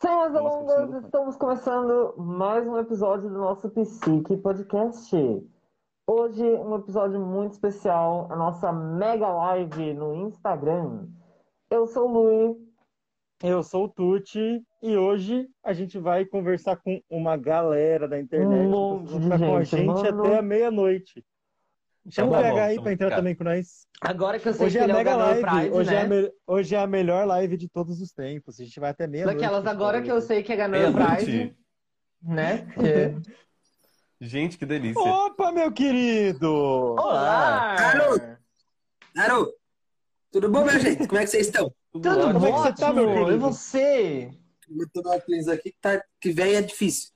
Sem mais delongas, estamos começando mais um episódio do nosso Psique Podcast. Hoje, um episódio muito especial, a nossa mega live no Instagram. Eu sou o Lui. Eu sou o Tuti e hoje a gente vai conversar com uma galera da internet. Um monte de ficar com a gente, gente mano. até a meia-noite. Chama Tá o bom, PH aí então, pra entrar também com nós. Agora que eu sei Hoje que é ele é o mega ganhador live. Pride, hoje, né? é a me- hoje é a melhor live de todos os tempos. A gente vai até meia-noite. Daquelas agora que eu sei que é Meia-noite. Pride, né? Porque- Gente, que delícia. Opa, meu querido! Olá! Garoto! Aro, tudo bom, minha gente? Como é que vocês estão? Tudo ótimo. Como é que você tá, meu querido? E você? Eu tô aqui que, tá, que velho é difícil.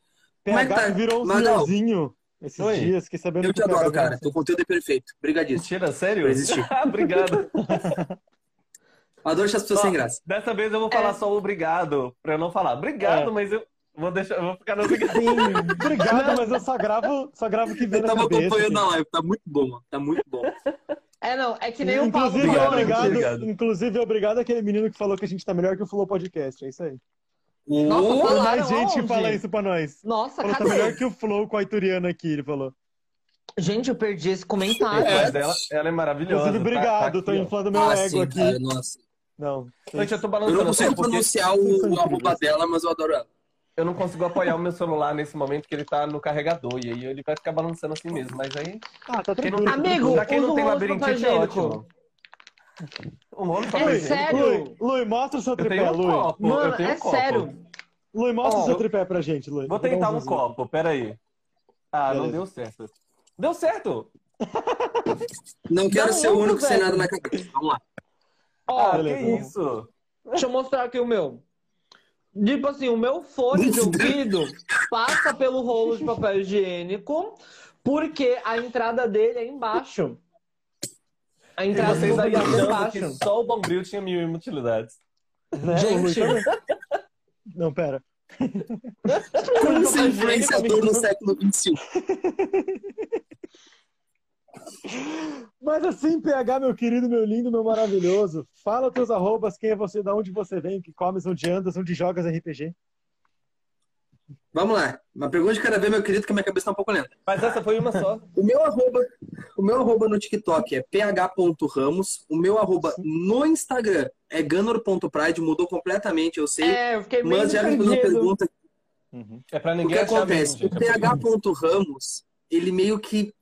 Como é que PH tá? virou um senhorzinho esses Oi. dias. Fiquei sabendo Eu te adoro, cara. um Teu conteúdo é perfeito. Obrigadíssimo. Mentira, sério? Obrigado. Adoro deixar as pessoas Ó, sem graça. Dessa vez eu vou É. falar só obrigado, pra eu não falar obrigado, É. mas eu vou deixar, eu vou ficar no obrigado. Sim, obrigado, mas eu só gravo, só gravo o que vem Eu na tava cabeça. acompanhando assim. a live, tá muito bom, mano. Tá muito bom. É, não, é que nem o Paulo Inclusive, Obrigado, obrigado, obrigado. inclusive, obrigado àquele menino que falou que a gente tá melhor que o Flow Podcast. É isso aí. Nossa, Falaram mais gente que onde? fala isso pra nós. Nossa, Falou tá cadê? melhor que o Flow com a Ituriana aqui, ele falou. Gente, eu perdi esse comentário. É. Mas ela, ela é maravilhosa. Inclusive, tá- obrigado, tá tô aqui, ó. inflando meu ah, ego sim, aqui. cara, nossa. Não. Gente, eu tô Eu balançando não consigo porque pronunciar o, o arroba dela, mas eu adoro ela. eu não consigo apoiar o meu celular nesse momento que ele tá no carregador. E aí ele vai ficar balançando assim mesmo. Mas aí, Ah, tá quem tranquilo. não, Amigo, pra quem não tem labirintite é ótimo. O de É sério? Lui, Lui, mostra o seu Eu tripé, um Lui. copo. Mano, é um copo. sério. Lui, mostra o seu eu- tripé pra gente, Lui. Vou tentar um zoomzinho. copo, peraí. Ah, não Beleza. deu certo. Deu certo! Não quero Não, ser o não, único sem nada na cabeça. Vamos lá. Ó, beleza. que isso? deixa eu mostrar aqui o meu. Tipo assim, o meu fone de ouvido passa pelo rolo de papel higiênico porque a entrada dele é embaixo. A E entrada vocês do aí achando embaixo. que só o Bombril tinha mil e uma utilidades. Né? Gente. Não, pera. Como ser influenciador no século XXI? Mas assim, PH, meu querido, meu lindo, meu maravilhoso, fala teus arrobas, quem é você, da onde você vem, que comes, onde andas, onde jogas RPG. Vamos lá. Uma pergunta de cada vez, meu querido, que a minha cabeça tá um pouco lenta. Mas essa foi uma só. O meu arroba, o meu arroba no TikTok é ph.ramos. O meu arroba no Instagram é ganor.pride. Mudou completamente, eu sei. É, eu fiquei meio mas já respondeu a perdido. pergunta. É pra O ninguém que achar acontece? mesmo, O gente. ph.ramos, ele meio que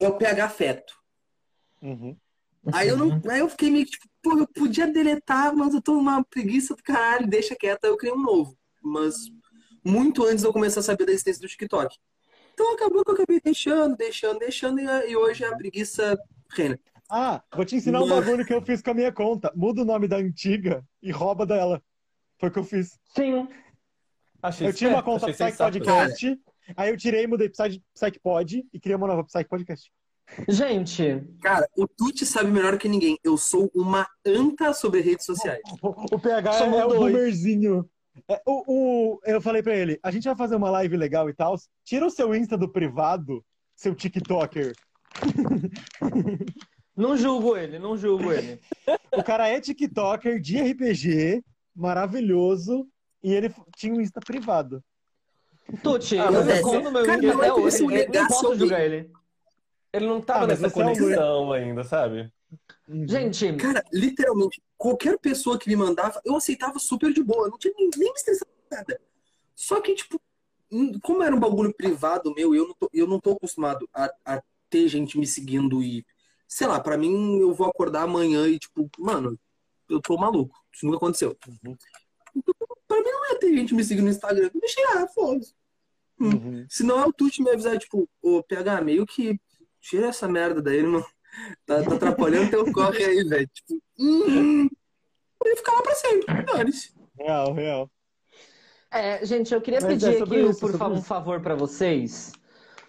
é o ph feto. Uhum. Aí eu, não, aí eu fiquei meio que tipo, pô, eu podia deletar, mas eu tô numa preguiça do caralho, deixa quieto, aí eu criei um novo. Mas muito antes de eu começar a saber da existência do TikTok. Então acabou que eu acabei deixando, deixando, deixando, e, hoje a preguiça reina. Ah, vou te ensinar um bagulho que eu fiz com a minha conta. Muda o nome da antiga e rouba dela. Foi o que eu fiz. Sim. Achei Eu tinha uma conta Psych. Podcast, aí eu tirei, mudei Psych, Psych Pod e criei uma nova Psych Podcast. Gente, Cara, o Tuti sabe melhor que ninguém. Eu sou uma anta sobre redes sociais. O, o PH é, Somos é o boomerzinho. É, o, o- eu falei pra ele, a gente vai fazer uma live legal e tal, tira o seu Insta do privado, seu TikToker. não julgo ele, não julgo ele. O cara é TikToker de RPG, maravilhoso, e ele tinha um Insta privado. Tuti, Ah, eu mas é- meu cara, até é como hoje. se o Eu não posso julgar ele. Ele não tava Ah, nessa você é um conexão ainda, sabe? Uhum. Gente, Cara, literalmente, qualquer pessoa que me mandava, eu aceitava super de boa. Não tinha nem, nem me estressado nada. Só que, tipo, hum, como era um bagulho privado meu, eu não tô, eu não tô acostumado a, a ter gente me seguindo e. Sei lá, pra mim, eu vou acordar amanhã e, tipo, mano, eu tô maluco. Isso nunca aconteceu. Uhum. Então, pra mim não ia ter gente me seguindo no Instagram. Deixa ah, foda-se. Uhum. Se não é o Tuti me avisar, tipo, ô PH, meio que tira essa merda daí, irmão. Tá, tá atrapalhando teu corre aí, velho. Tipo, hum, eu ia ficar lá pra sempre. Dane-se. Real, real. é, gente, eu queria Mas pedir é aqui, isso, por favor, um isso. favor pra vocês.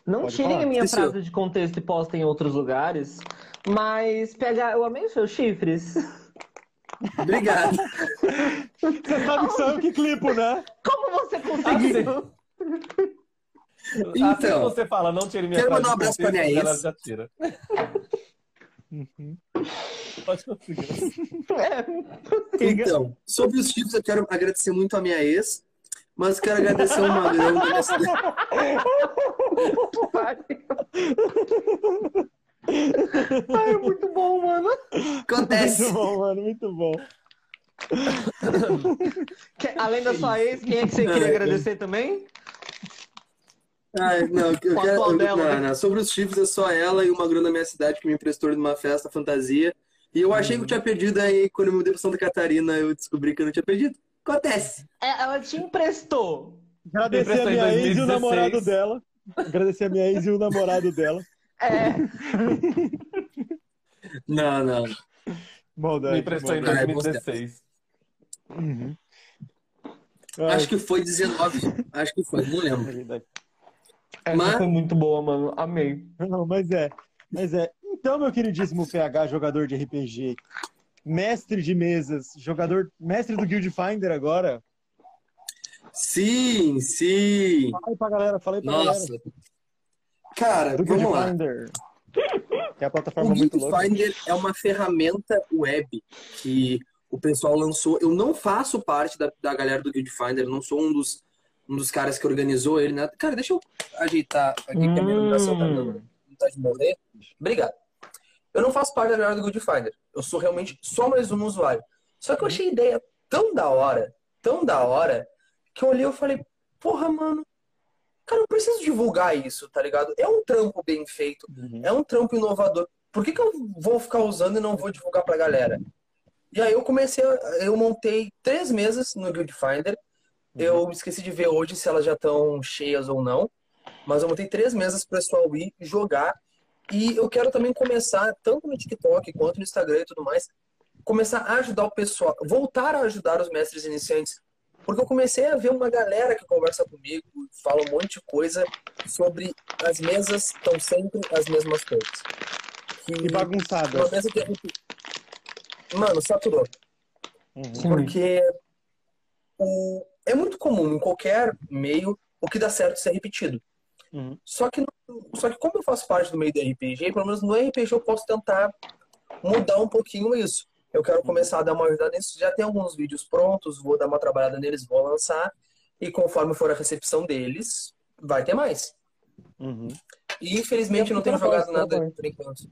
Não Pode tirem falar. a minha Sim, frase senhor. de contexto e postem em outros lugares. Mas pegar, eu amei os seus chifres. Obrigado. Você sabe que sou eu que clipo, né? Como você conseguiu? Assim Então, você fala, não tire minha quero frase mandar um de abraço pra contexto, minha ela ex. já tira. Uhum. Pode conseguir. É. Então, sobre os chifres, eu quero agradecer muito a minha ex, mas quero agradecer o Magrão da minha cidade. Ai, é muito bom, mano. Acontece. Muito bom, mano, muito bom. Que- além da sua ex, quem é que você queria agradecer também? Ai, não, eu quero, eu- dela, não, né? não. Sobre os chifres, é só ela e o Magrão da minha cidade que me emprestou numa festa fantasia. E eu achei que eu tinha perdido aí, quando eu me mudei pra Santa Catarina, eu descobri que eu não tinha perdido. Acontece. É, ela te emprestou. Agradecer a Emprestou minha ex e o 2016. namorado dela. Agradecer a minha ex e o namorado dela. É. Não, não. Maldade. Me emprestou em maldade. 2016. Uhum. Acho que foi 19. Acho que foi, não lembro. É. Essa Mas- foi muito boa, mano. Amei. Não, mas é. Mas é. Então, meu queridíssimo PH, jogador de RPG, mestre de mesas, jogador, mestre do Guild Finder agora. Sim, sim. Fala aí pra galera, fala aí pra Nossa. galera. Cara, Do Guild vamos lá. Finder. Que é a O plataforma muito Guild. Finder é uma ferramenta web que o pessoal lançou. Eu não faço parte da, da galera do Guild Finder, eu não sou um dos, um dos caras que organizou ele, né? Cara, deixa eu ajeitar aqui que a minha iluminação tá Hum. dando vontade de morrer. Obrigado. Eu não faço parte da galera do Guild Finder. Eu sou realmente só mais um usuário. Só que eu achei a ideia tão da hora, tão da hora, que eu olhei e falei, porra, mano, cara, eu preciso divulgar isso, tá ligado? É um trampo bem feito. Uhum. É um trampo inovador. Por que, que eu vou ficar usando e não vou divulgar pra galera? E aí eu comecei, eu montei três mesas no Guild Finder. Eu esqueci de ver hoje se elas já estão cheias ou não. Mas eu montei três mesas pro pessoal ir jogar. E eu quero também começar, tanto no TikTok quanto no Instagram e tudo mais, começar a ajudar o pessoal, voltar a ajudar os mestres iniciantes. Porque eu comecei a ver uma galera que conversa comigo, fala um monte de coisa sobre as mesas estão sempre as mesmas coisas. Que E bagunçada. uma mesa que a gente... Mano, saturou. Uhum. Porque o... é muito comum em qualquer meio o que dá certo ser repetido. Uhum. Só que, só que como eu faço parte do meio do RPG, pelo menos no RPG eu posso tentar mudar um pouquinho isso. Eu quero começar a dar uma ajuda nisso. Já tem alguns vídeos prontos, vou dar uma trabalhada neles, vou lançar. E conforme for a recepção deles, vai ter mais. Uhum. E infelizmente eu não tenho jogado nada por enquanto.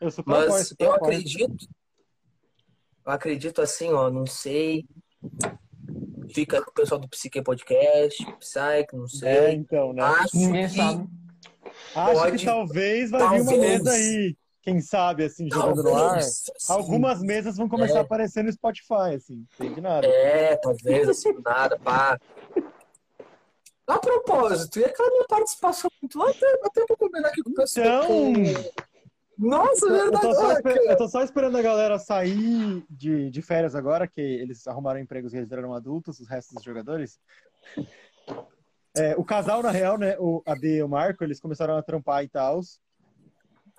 Eu apoio, Mas eu apoio. acredito. Eu acredito assim, ó, não sei. Fica com o pessoal do Psique Podcast, Psyche, não É, sei. então, né? Acho Ninguém que sabe. Acho pode- que talvez vai vir uma talvez. mesa aí. Quem sabe, assim, jogando no ar. talvez, assim, Algumas mesas vão começar É. a aparecer no Spotify, assim. Não de nada. É, talvez, assim, do nada, pá. A propósito, e aquela minha participação muito lá, até, até pra combinar aqui com o pessoal. Então- Nossa, é Eu verdade. tô, esper- cara. eu tô só esperando a galera sair de, de férias agora, que eles arrumaram empregos e eles viraram adultos, os restos dos jogadores. É, o casal, na real, né? O, a Bia e o Marco, eles começaram a trampar e tal.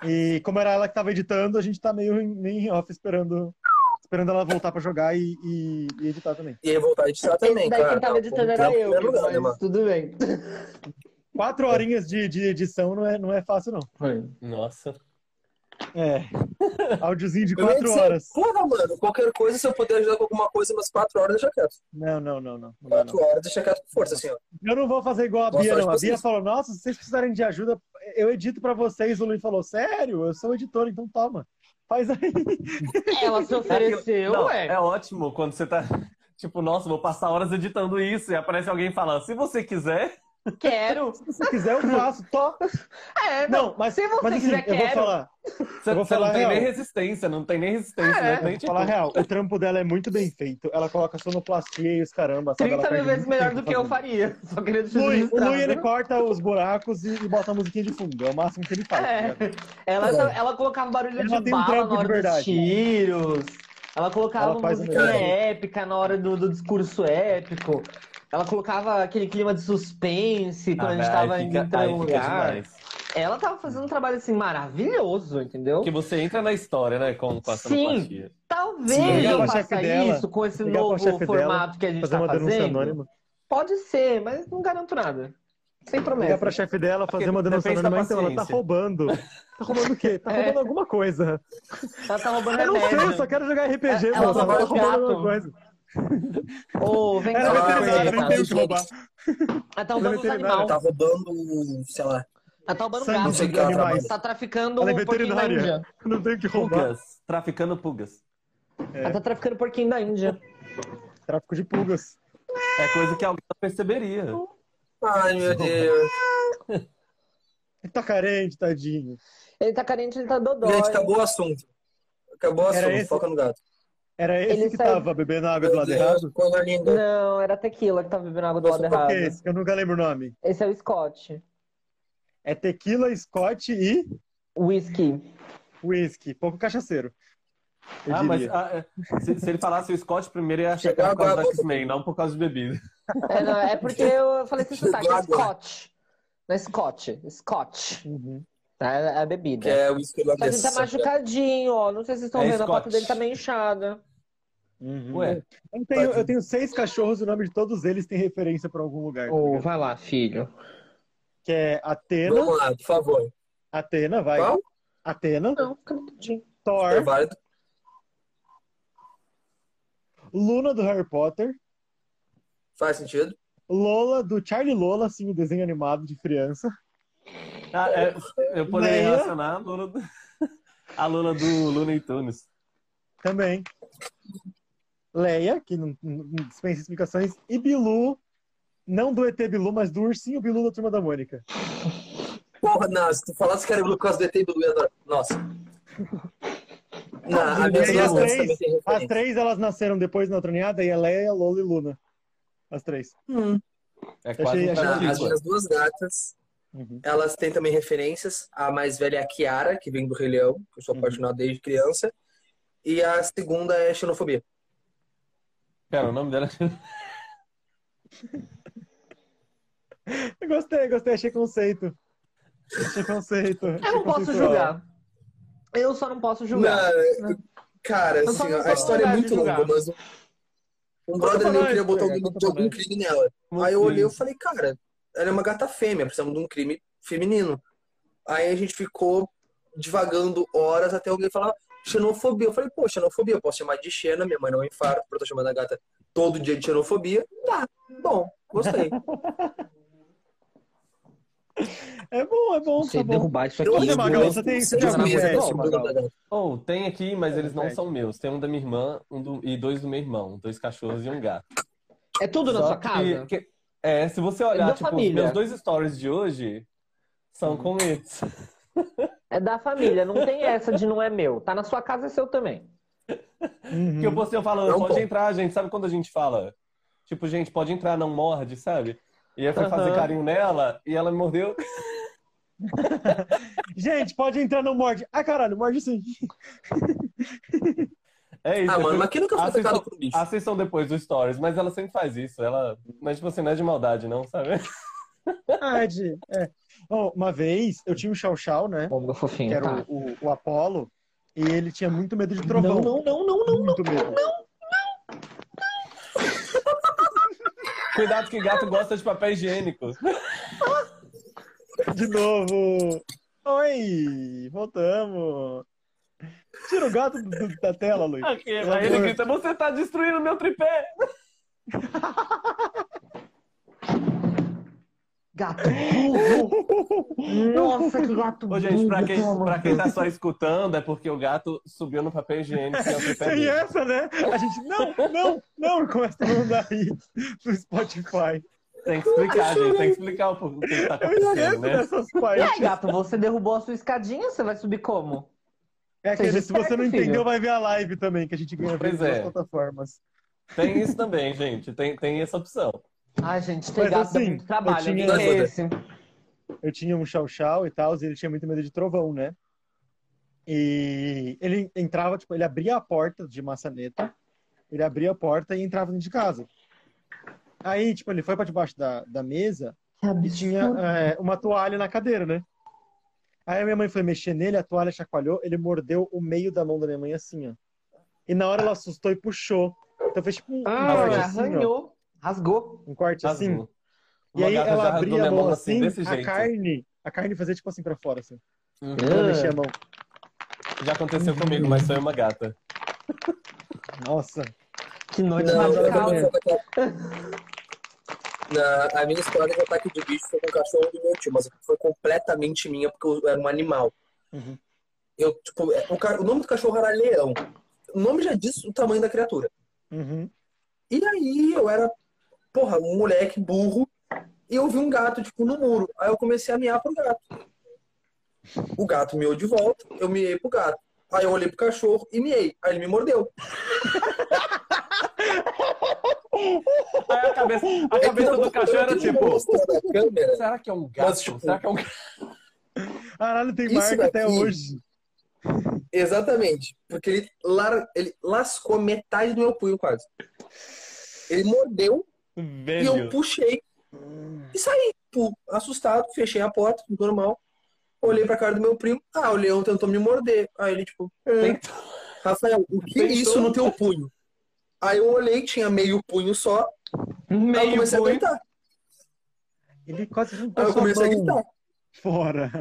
E como era ela que tava editando, a gente tá meio, em- meio em off esperando, esperando ela voltar pra jogar e, e- e editar também. E voltar a editar também, daí cara. quem tava editando era eu, lugar, né, mas tudo bem. Quatro horinhas de, de edição não é, não é fácil, não. Foi. Nossa. É. Áudiozinho de quatro horas. Porra, mano, qualquer coisa, se eu puder ajudar com alguma coisa, umas quatro horas, deixa quieto. Não, não, não, não. não, dá, não. Quatro horas, deixa quieto com força, assim, ó. Eu não vou fazer igual a Boa Bia, não. A Bia falou, nossa, se vocês precisarem de ajuda, eu edito pra vocês. O Luiz falou, sério? Eu sou editor, então toma. Faz aí. Ela se ofereceu, Não, ué. é ótimo quando você tá. Tipo, nossa, vou passar horas editando isso e aparece alguém falando, se você quiser. Quero. Se você quiser, eu faço. Tó. É, não. Não, mas, se você mas assim, quiser, eu vou quero. falar. Você, Eu vou você falar não tem real. nem resistência, não tem nem resistência, É, né? Nem, vou tipo, falar real. O trampo dela é muito bem feito. Ela coloca sonoplastia e os caramba. Sabe? 30 Ela mil vezes melhor do que eu faria. Só queria O Lui, o. Lui, ele corta os buracos e, e bota a musiquinha de fundo. É o máximo que ele faz. tá É. ligado? Ela, É. ela colocava barulho Ela de um bala trampo na hora de verdade. dos tiros. Ela colocava Ela musiquinha épica na hora do, do discurso épico. Ela colocava aquele clima de suspense quando a gente Ah, tava indo fica, em um lugar. Ela tava fazendo um trabalho assim maravilhoso, entendeu? Porque você entra na história, né? Com, com a Sim. Talvez Sim, ligar eu faça dela, isso com esse ligar novo chefe dela, formato que a gente Fazer tá uma denúncia fazendo. anônima. Pode ser, mas não garanto nada. Sem Ligar promessa. pra chefe dela, fazer Porque uma denúncia anônima, então ela tá roubando. Tá roubando o quê? Tá É. roubando alguma coisa. Ela tá roubando Eu não sei, eu remédio. só quero jogar RPG, Ela mano. tá Ela tá roubando roubando gato. alguma coisa. Ô, vem Ela é cá, ela nem tá- tem o que roubar. ela tá roubando os animais. Tá roubando, sei lá. Ela tá roubando Sangue Não gato. animais. Tá traficando Ela é um porquinho da veterinária. Índia. Não tem o que roubar. Pugas. Traficando pugas. Ela tá traficando porquinho da Índia. Tráfico de pulgas. É coisa que alguém não perceberia. Ai, meu Deus. Ele tá carente, tadinho. Ele tá carente, ele tá dodói. Gente, acabou o assunto. Acabou o assunto, foca no gato. Era esse Ele que saiu- tava bebendo água do lado errado? Não, era tequila que tava bebendo água do lado Nossa, Qual errado. que é esse? Que eu nunca lembro o nome. Esse é o Scott. É tequila, Scott e Whisky. whisky. Pouco cachaceiro. Eu Ah, mas diria. ah, é, se, se ele falasse o Scott primeiro, eu ia achar que era por causa do X-Men, não por causa de bebida. É, não, é porque eu falei assim, sotaque, é. Scott. Não é Scott, Scott. Uhum. Tá? É a bebida. Que é o uísque Só que ele tá machucadinho, ó. Não sei se vocês estão É vendo, a Scott. foto dele tá meio inchada. Uhum. Ué, Eu tenho, eu tenho seis cachorros, o nome de todos eles tem referência pra algum lugar. tá ligado? vai lá, filho. Que é Atena, Vamos lá, por favor. Atena, vai. Qual? Atena, Não, fica. É Thor, válido. Luna do Harry Potter, Faz sentido. Lola do Charlie Lola, assim, o desenho animado de criança. Ah, é, eu poderia Leia. relacionar a Lula do, a Lula do Looney Tunes. Também. Leia, que não, não dispensa explicações. E Bilu, não do ET Bilu, mas do ursinho Bilu da Turma da Mônica. Porra, não, se tu falasse que era por causa do ET Bilu, eu ia adorar. Nossa. Não, a E minha aí, as três- também As três, elas nasceram depois na Troneada, e a Leia, Lola e Luna. As três. É Achei- quase um achei Não, as minhas duas gatas, Uhum. elas têm também referências. A mais velha é a Kiara, que vem do Rei Leão, que eu sou Uhum. apaixonado desde criança. E a segunda é xenofobia. Pera, o nome dela Eu Gostei, gostei, achei conceito. Achei conceito. Eu não posso julgar. Eu só não posso julgar. Não, cara, Eu assim, a história é muito longa, mas um- um brother meu queria botar algum, conta de algum crime nela. Aí eu olhei e falei, cara, ela é uma gata fêmea, precisamos de um crime feminino. Aí a gente ficou divagando horas até alguém falar xenofobia. Eu falei, pô, xenofobia, eu posso chamar de xena, minha mãe não infarta, porque eu tô chamando a gata todo dia de xenofobia. Dá, bom, gostei. É bom, é bom, Você tá bom. derrubar isso aqui. Olha, Magal, você tem- você tem. Oh, tem aqui, mas eles não são meus. Tem um da minha irmã um do- e dois do meu irmão. Dois cachorros e um gato. É tudo na Só sua que- casa? que- é, se você É olhar, da tipo, os família. meus dois stories de hoje são com eles. É da família, não tem essa de não é meu. Tá na sua casa, é seu também. Uhum. Que eu postei falando, Não, pode pô. entrar, gente. Sabe quando a gente fala? Tipo, gente, pode entrar, não morde, sabe? E aí eu fui fazer Aham. carinho nela e ela me mordeu. Gente, pode entrar no morde. Ah, caralho, morde sim. É isso. Ah, mano, depois- mas quem nunca foi Assistam, atacado por um bicho? assistam depois do stories, mas ela sempre faz isso. Ela, mas tipo assim, não é de maldade, não, sabe? Verdade. É. Uma vez, eu tinha um chau-chau, né? Ô, meu fofinho, Que era tá. o, o, o Apolo. E ele tinha muito medo de trovão. Não, não, não, não, não. Muito medo. Cuidado que gato gosta de papel higiênico. De novo. Oi, voltamos. Tira o gato do- do- da tela, Luiz. Pelo aí ele grita, você tá destruindo meu tripé. Gato burro. Nossa, que gato Ô, burro. gente, pra quem, pra quem tá só escutando, é porque o gato subiu no papel higiênico é Tem essa, né? A gente, não, não, não, começa a mandar aí no Spotify. Tem que explicar, gente. Tem que explicar o que, tá Eu acontecendo, né? dessas E aí, gato, você derrubou a sua escadinha, você vai subir como? É se você não entendeu, vai ver a live também, que a gente ganha Pois é. plataformas. Tem isso também, gente. Tem, tem essa opção. Ai, gente, ter Mas gato assim, muito trabalho. eu tinha- é esse? Eu tinha um chau-chau e tal, e ele tinha muito medo de trovão, né? E ele entrava, tipo, ele abria a porta de maçaneta, ele abria a porta e entrava dentro de casa. Aí, tipo, ele foi pra debaixo da, da mesa e tinha é, uma toalha na cadeira, né? Aí a minha mãe foi mexer nele, a toalha chacoalhou, ele mordeu o meio da mão da minha mãe assim, ó. E na hora ela assustou e puxou. Então fez tipo um, Ah, corte assim, ó. arranhou. Rasgou. Um corte assim. Rasgou. E Uma aí ela abria a mão assim, desse a jeito. carne, a carne fazia tipo assim pra fora, assim. Uhum. Ela mexia a mão. Já aconteceu comigo, mas foi uma gata. Nossa. Que noite Não, radical. Na, a minha história de ataque de bicho foi com o cachorro do meu tio, mas foi completamente minha porque eu era um animal. Uhum. Eu, tipo, é, o, o nome do cachorro era Leão. O nome já diz o tamanho da criatura. Uhum. E aí eu era, porra, um moleque burro e eu vi um gato, tipo, no muro. Aí eu comecei a miar pro gato. O gato miou de volta, eu miei pro gato. Aí eu olhei pro cachorro e miei. Aí ele me mordeu. Aí a cabeça, a cabeça do cachorro era tipo, será que é um gato? Mas, tipo, Será que é um gato? Caralho, tem Isso marca até daqui- hoje. Exatamente. Porque ele, lar... ele lascou metade do meu punho quase. Ele mordeu e eu Velho. puxei e saí, tipo, assustado, fechei a porta, normal. Olhei pra cara do meu primo. Ah, o leão tentou me morder. Aí ele, tipo, "É, Tentou. Rafael, o que é isso no teu punho? Aí eu olhei, tinha meio punho só. Aí eu Meio comecei punho. a gritar. Ele quase Aí juntou eu sua comecei a gritar. Fora.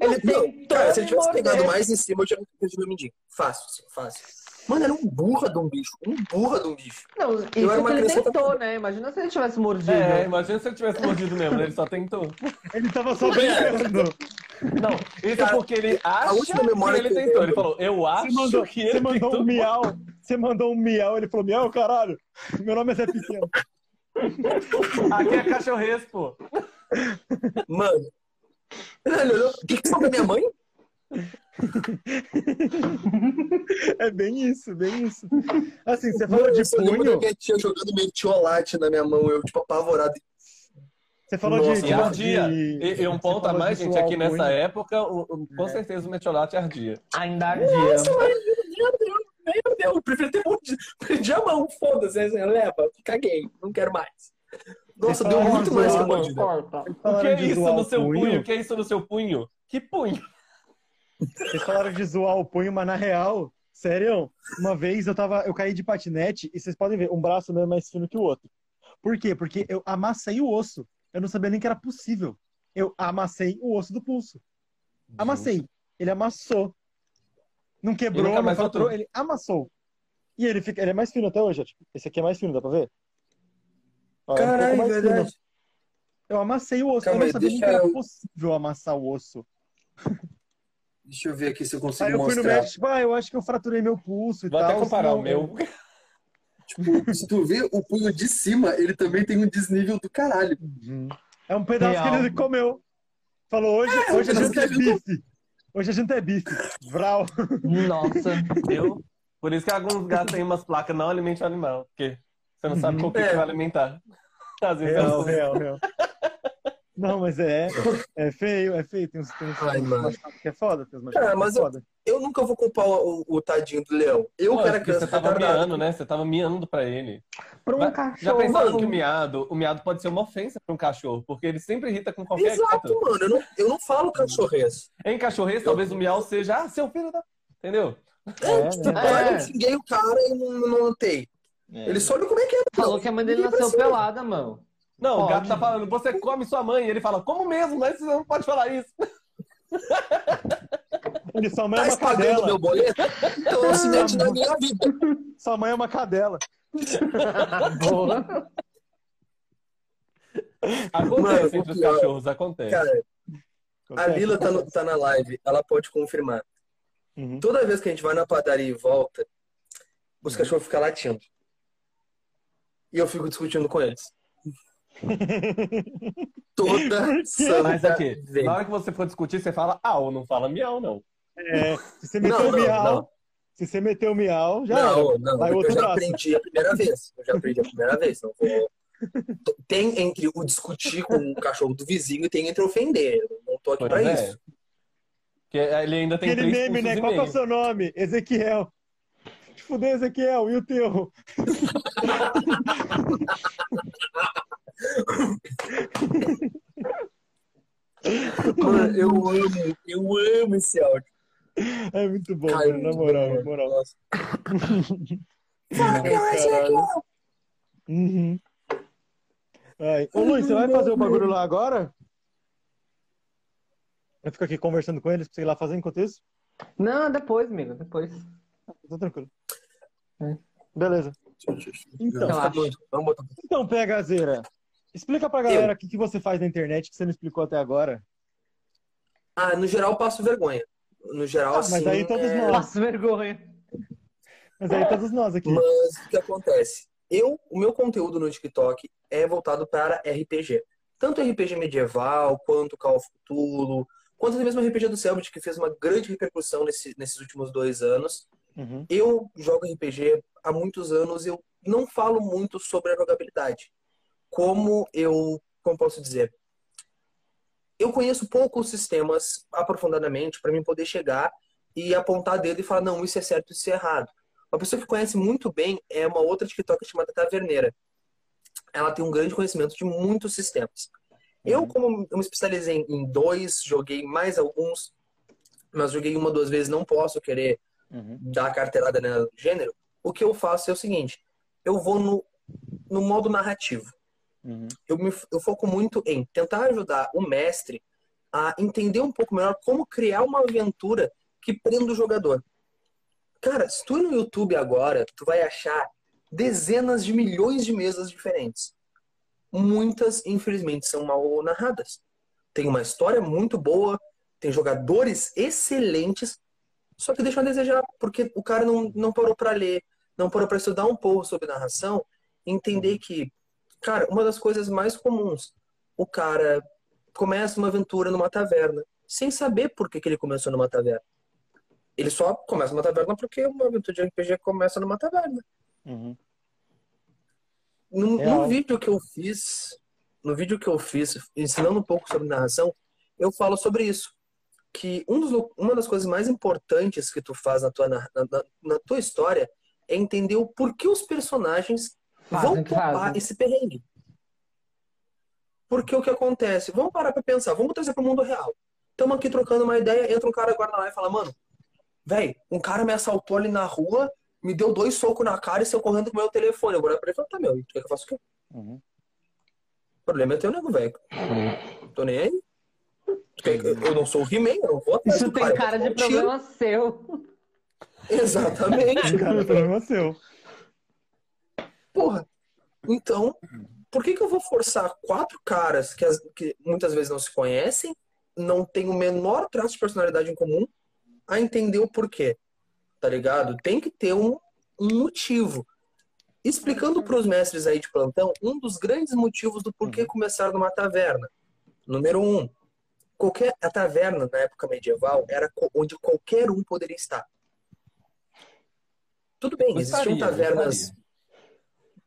Ele, não, tentou cara, se ele tivesse morder. pegado mais em cima, eu tinha perdido meu mindinho. Fácil, assim, fácil. Mano, era um burra de um bicho. Um burra de um bicho. Não, isso Eu era uma ele tentou, né? Imagina se ele tivesse mordido. É, imagina se ele tivesse mordido mesmo, né? ele só tentou. Ele tava só brincando. Não, isso é Cara, porque ele acha última memória que ele que eu tentou. Ele falou, eu acho Você mandou, que ele você mandou tentou. um miau. Você mandou um miau. Ele falou, miau, caralho. Meu nome é Zé Pequeno. Aqui é cachorrês, pô. Mano. Ele olhou, o que que da minha mãe? É bem isso, bem isso. Assim, você falou de eu punho. minha tia jogando metiolate na minha mão, eu, tipo, apavorado. Você falou Nossa, de. De- ardia. de- E, e um ponto a mais, gente, aqui o nessa punho. época, o- o- com É. certeza o metiolate ardia. Ainda ardia. Meu Deus, meu Deus, eu prefiro ter mordido. Perdi a mão, foda-se, leva, caguei, não quero mais. Nossa, deu muito mais que a mordida. O que é isso no o seu punho? O que é isso no seu punho? Que punho? Vocês falaram de zoar o punho, mas na real, sério, uma vez eu tava, eu caí de patinete e vocês podem ver, um braço meu é mais fino que o outro. Por quê? Porque eu amassei o osso. Eu não sabia nem que era possível. Eu amassei o osso do pulso. Amassei. Ele amassou. Não quebrou, não voltou. ele amassou. E ele fica, ele é mais fino até hoje, ó, tipo, esse aqui é mais fino, dá pra ver? É um Caralho, fino. verdade. Eu amassei o osso. Calma eu não aí, sabia que era eu- possível amassar o osso. Deixa eu ver aqui se eu Aí consigo eu fui no mostrar. médico, tipo, ah, eu acho que eu fraturei meu pulso e Vou tal. até comparar senão o meu. Tipo, se tu vê o punho de cima, ele também tem um desnível do caralho. Uhum. É um pedaço Real. que ele comeu. Falou, hoje, É, hoje a gente é bife. Hoje a gente é bife. Vral. Nossa. Eu? Por isso que alguns gatos têm umas placas não alimente o animal. Porque você não sabe qual que, É. que vai alimentar. Às vezes Real, eu- real, real. Não, mas é, é feio, é feio. Tem uns, tem uns, Ai, uns mano. que é foda. Tem uns Cara, machucados mas que é eu- foda. Eu nunca vou culpar o, o- o tadinho do leão. Eu Pô, que era porque criança você tava retardada. miando, né? Você tava miando pra ele. Pra um Mas cachorro. Já pensaram mano. que o miado, o miado pode ser uma ofensa pra um cachorro, porque ele sempre irrita com qualquer Exato, gato. mano. Eu não, eu não falo cachorrês. Em cachorrês, talvez o miau seja, ah, seu filho da... Entendeu? É, Tipo, né? É. eu xinguei o cara e não, não notei. Ele só olha como é que é. Falou não. que a mãe dele Ninguém nasceu pelada, mano. Não, o Pode. gato tá falando, você come sua mãe. E ele fala, como mesmo? Mas você não pode falar isso. Ele, sua mãe é Tá uma pagando cadela. meu boleto? Então não se mete na minha vida. Sua mãe é uma cadela. Boa. Acontece Mano, entre o os pior- cachorros, acontece. Cara, a Lila tá, no- tá na live. Ela pode confirmar. Uhum. Toda vez que a gente vai na padaria e volta, os cachorros ficam latindo. E eu fico discutindo com eles. Toda santa Mas aqui, vez. na hora que você for discutir, você fala au, não fala miau, não. É, se você meteu não, miau, não. se você meteu miau, já Não, era. não, Vai eu outro já aprendi a primeira vez. Eu já aprendi a primeira vez. Não vou... Tem entre o discutir com o cachorro do vizinho e tem entre ofender. Eu não tô aqui Pois pra é. isso. Porque ele ainda tem Aquele três meme, né? Qual que é o seu nome? Ezequiel. Te fudeu, Ezequiel. E o teu? Mano, eu amo, eu amo esse áudio. É muito bom, Cara, mano. Na moral, na moral. Nossa. Uhum. Ai. Ô, Luiz, você vai fazer o bagulho lá agora? Eu fico aqui conversando com eles pra você ir lá fazer enquanto isso? Não, depois, amigo, depois. Tô tranquilo. É. Beleza. Então, Relaxa. Vamos botar. então PHZera, explica pra galera o que, que você faz na internet que você não explicou até agora. Ah, no geral, eu passo vergonha. No geral, Ah, assim. mas aí todos é- nós. Nossa, vergonha. Mas aí todos nós aqui. Mas o que acontece? Eu, o meu conteúdo no TikTok é voltado para RPG. Tanto RPG medieval, quanto Call of Cthulhu, quanto até mesmo RPG do Selbit, que fez uma grande repercussão nesse- nesses últimos dois anos. Uhum. Eu jogo RPG há muitos anos e eu não falo muito sobre a jogabilidade. Como eu, como posso dizer? Eu conheço poucos sistemas aprofundadamente para mim poder chegar e apontar dedo e falar, não, isso é certo, isso é errado. Uma pessoa que conhece muito bem é uma outra TikToker chamada Taverneira. Ela tem um grande conhecimento de muitos sistemas. Eu, como eu me especializei em dois, joguei mais alguns, mas joguei uma, duas vezes, não posso querer Uhum. dar carteirada nela do gênero. O que eu faço é o seguinte: eu vou no, no modo narrativo. Uhum. Eu, me, eu foco muito em tentar ajudar o mestre a entender um pouco melhor como criar uma aventura que prenda o jogador. Cara, se tu ir no YouTube agora, tu vai achar dezenas de milhões de mesas diferentes. Muitas, infelizmente, são mal narradas. Tem uma história muito boa, tem jogadores excelentes, só que deixam a desejar, porque o cara não, não parou para ler, não parou para estudar um pouco sobre narração, entender que, cara, uma das coisas mais comuns, o cara começa uma aventura numa taverna, sem saber por que, que ele começou numa taverna. Ele só começa numa taverna porque uma aventura de RPG começa numa taverna. Uhum. No, no vídeo que eu fiz, no vídeo que eu fiz, ensinando um pouco sobre narração, eu falo sobre isso. Que um dos, uma das coisas mais importantes que tu faz na tua, na, na- na tua história é entender o porquê os personagens Fazem vão topar fazem. esse perrengue. Porque o que acontece? Vamos parar pra pensar, vamos trazer pro mundo real. Estamos aqui trocando uma ideia, entra um cara agora lá e fala, mano, velho, um cara me assaltou ali na rua, me deu dois socos na cara e saiu correndo com o meu telefone. Eu vou pra ele e tá, meu, tu quer que eu faça o quê? Uhum. O problema é teu, nego, velho. Tô nem aí. Eu não sou o He-Man, eu não vou atrás Isso do tem cara, cara de tiro. problema seu. Exatamente. Cara, o problema seu. Porra. Então, por que, que eu vou forçar quatro caras que, as- que muitas vezes não se conhecem, não têm o menor traço de personalidade em comum, a entender o porquê? Tá ligado? Tem que ter um, um motivo. Explicando para os mestres aí de plantão, um dos grandes motivos do porquê começar numa taverna. Número um, qualquer, a taverna na época medieval era onde qualquer um poderia estar. Tudo bem, existiam Gostaria, tavernas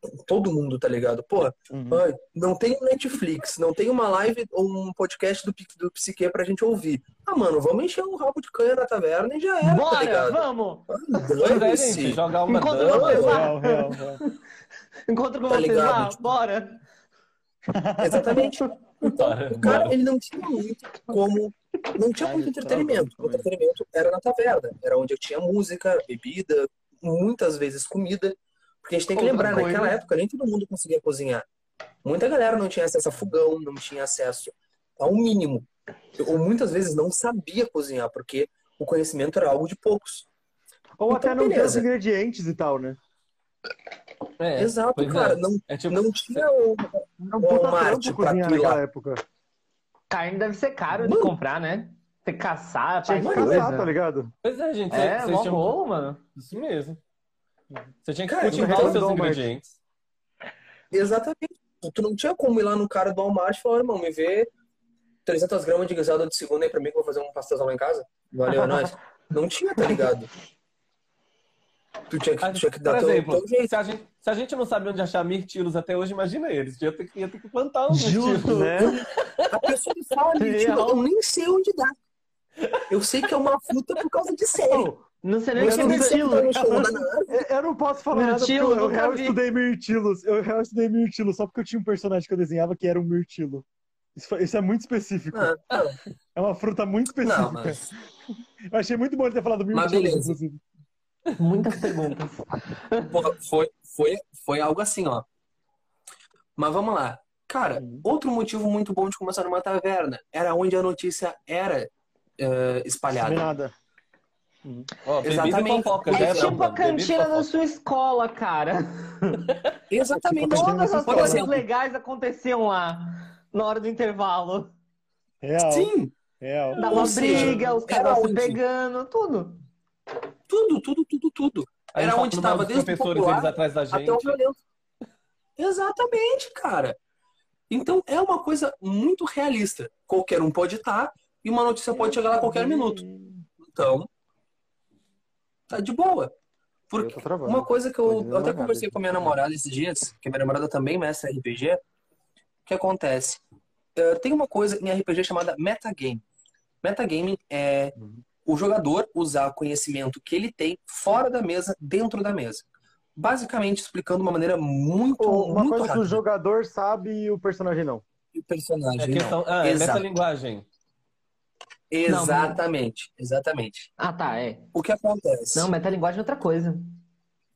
gostaria. todo mundo, tá ligado? Porra, Uhum. não tem um Netflix, não tem uma live ou um podcast do, do Psique pra gente ouvir. Ah, mano, vamos encher um rabo de canha na taverna e já era, tá Bora, ligado? vamos! Dane-se. gente, jogar uma Enquanto dama. vocês lá. Real, real, real. Encontro com Tá vocês ligado? lá, bora! Exatamente. Então, o cara, ele não tinha muito como. Não tinha muito entretenimento. O entretenimento era na taverna. Era onde eu tinha música, bebida, muitas vezes comida. Porque a gente tem que Outra lembrar, coisa. naquela época nem todo mundo conseguia cozinhar. Muita galera não tinha acesso a fogão, não tinha acesso ao mínimo. Ou muitas vezes não sabia cozinhar, porque o conhecimento era algo de poucos. Ou Então, até não ter os beleza. ingredientes e tal, né? É, Exato, pois é. cara. Não, É tipo, não tinha o, Não Ou puta Marte trampo pra naquela época. Carne deve ser caro de Mano. comprar, né? Tem que caçar, Tinha que coisa. caçar, tá ligado? pois é, gente. É, vocês mó tinham- rolo, mano. Isso mesmo. Você tinha que Cara, cultivar então, os seus Walmart. ingredientes. Exatamente. Tu não tinha como ir lá no cara do Walmart e falar, irmão, me vê 300 gramas de guisado de segunda aí pra mim que eu vou fazer um pastelzão lá em casa. Valeu, é nóis. Não tinha, tá ligado? Tu tinha que, tinha que dar teu, exemplo, teu jeito. se a, gente, se a gente não sabe onde achar mirtilos até hoje, imagina eles. Ia ter, que- ia ter que plantar uns Justo, mirtilos. né? A pessoa me fala Real. eu nem sei onde dá. Eu sei que é uma fruta por causa de série. Pô, não sei nem Eu o que é sei mirtilo. nada. É, Eu não posso falar nada porque Mirtilo, eu, eu nunca real vi. estudei mirtilos. Eu real estudei mirtilo só porque eu tinha um personagem que eu desenhava que era um mirtilo. Isso, foi- isso é muito específico. Ah, não, É uma fruta muito específica. não, mas... Eu achei muito bom ele ter falado Mas mirtilo, beleza. inclusive. Muitas perguntas. Porra, foi, foi, foi algo assim, ó. Mas vamos lá. Cara, Uhum. outro motivo muito bom de começar numa taverna era onde a notícia era eh, espalhada. E Exatamente. fofoca, É né, tipo Branda? a cantina da sua escola, cara. Exatamente. Tipo, Todas as coisas exemplo, legais aconteciam lá, na hora do intervalo. Real. sim, Real. Dava Ou seja, briga, os caras se pegando, tudo. tudo, tudo, tudo, tudo. A gente Era onde falando mal tava dos desde o professores, popular eles atrás da gente. até o violento. Exatamente, cara. Então é uma coisa muito realista. Qualquer um pode estar e uma notícia pode chegar lá a qualquer minuto. Então, tá de boa. Porque uma coisa que eu, eu até conversei com a minha namorada esses dias, que a minha namorada também é mestra RPG, o que acontece? Eh, tem uma coisa em RPG chamada metagame. Metagaming é Uhum. O jogador usar conhecimento que ele tem fora da mesa, dentro da mesa. Basicamente explicando de uma maneira muito, Uma muito coisa que o rápida. jogador sabe e o personagem não. E o personagem. É não. questão, ah, é Exato. metalinguagem. Exatamente, exatamente. Ah, tá, é. O que acontece? Não, metalinguagem é outra coisa.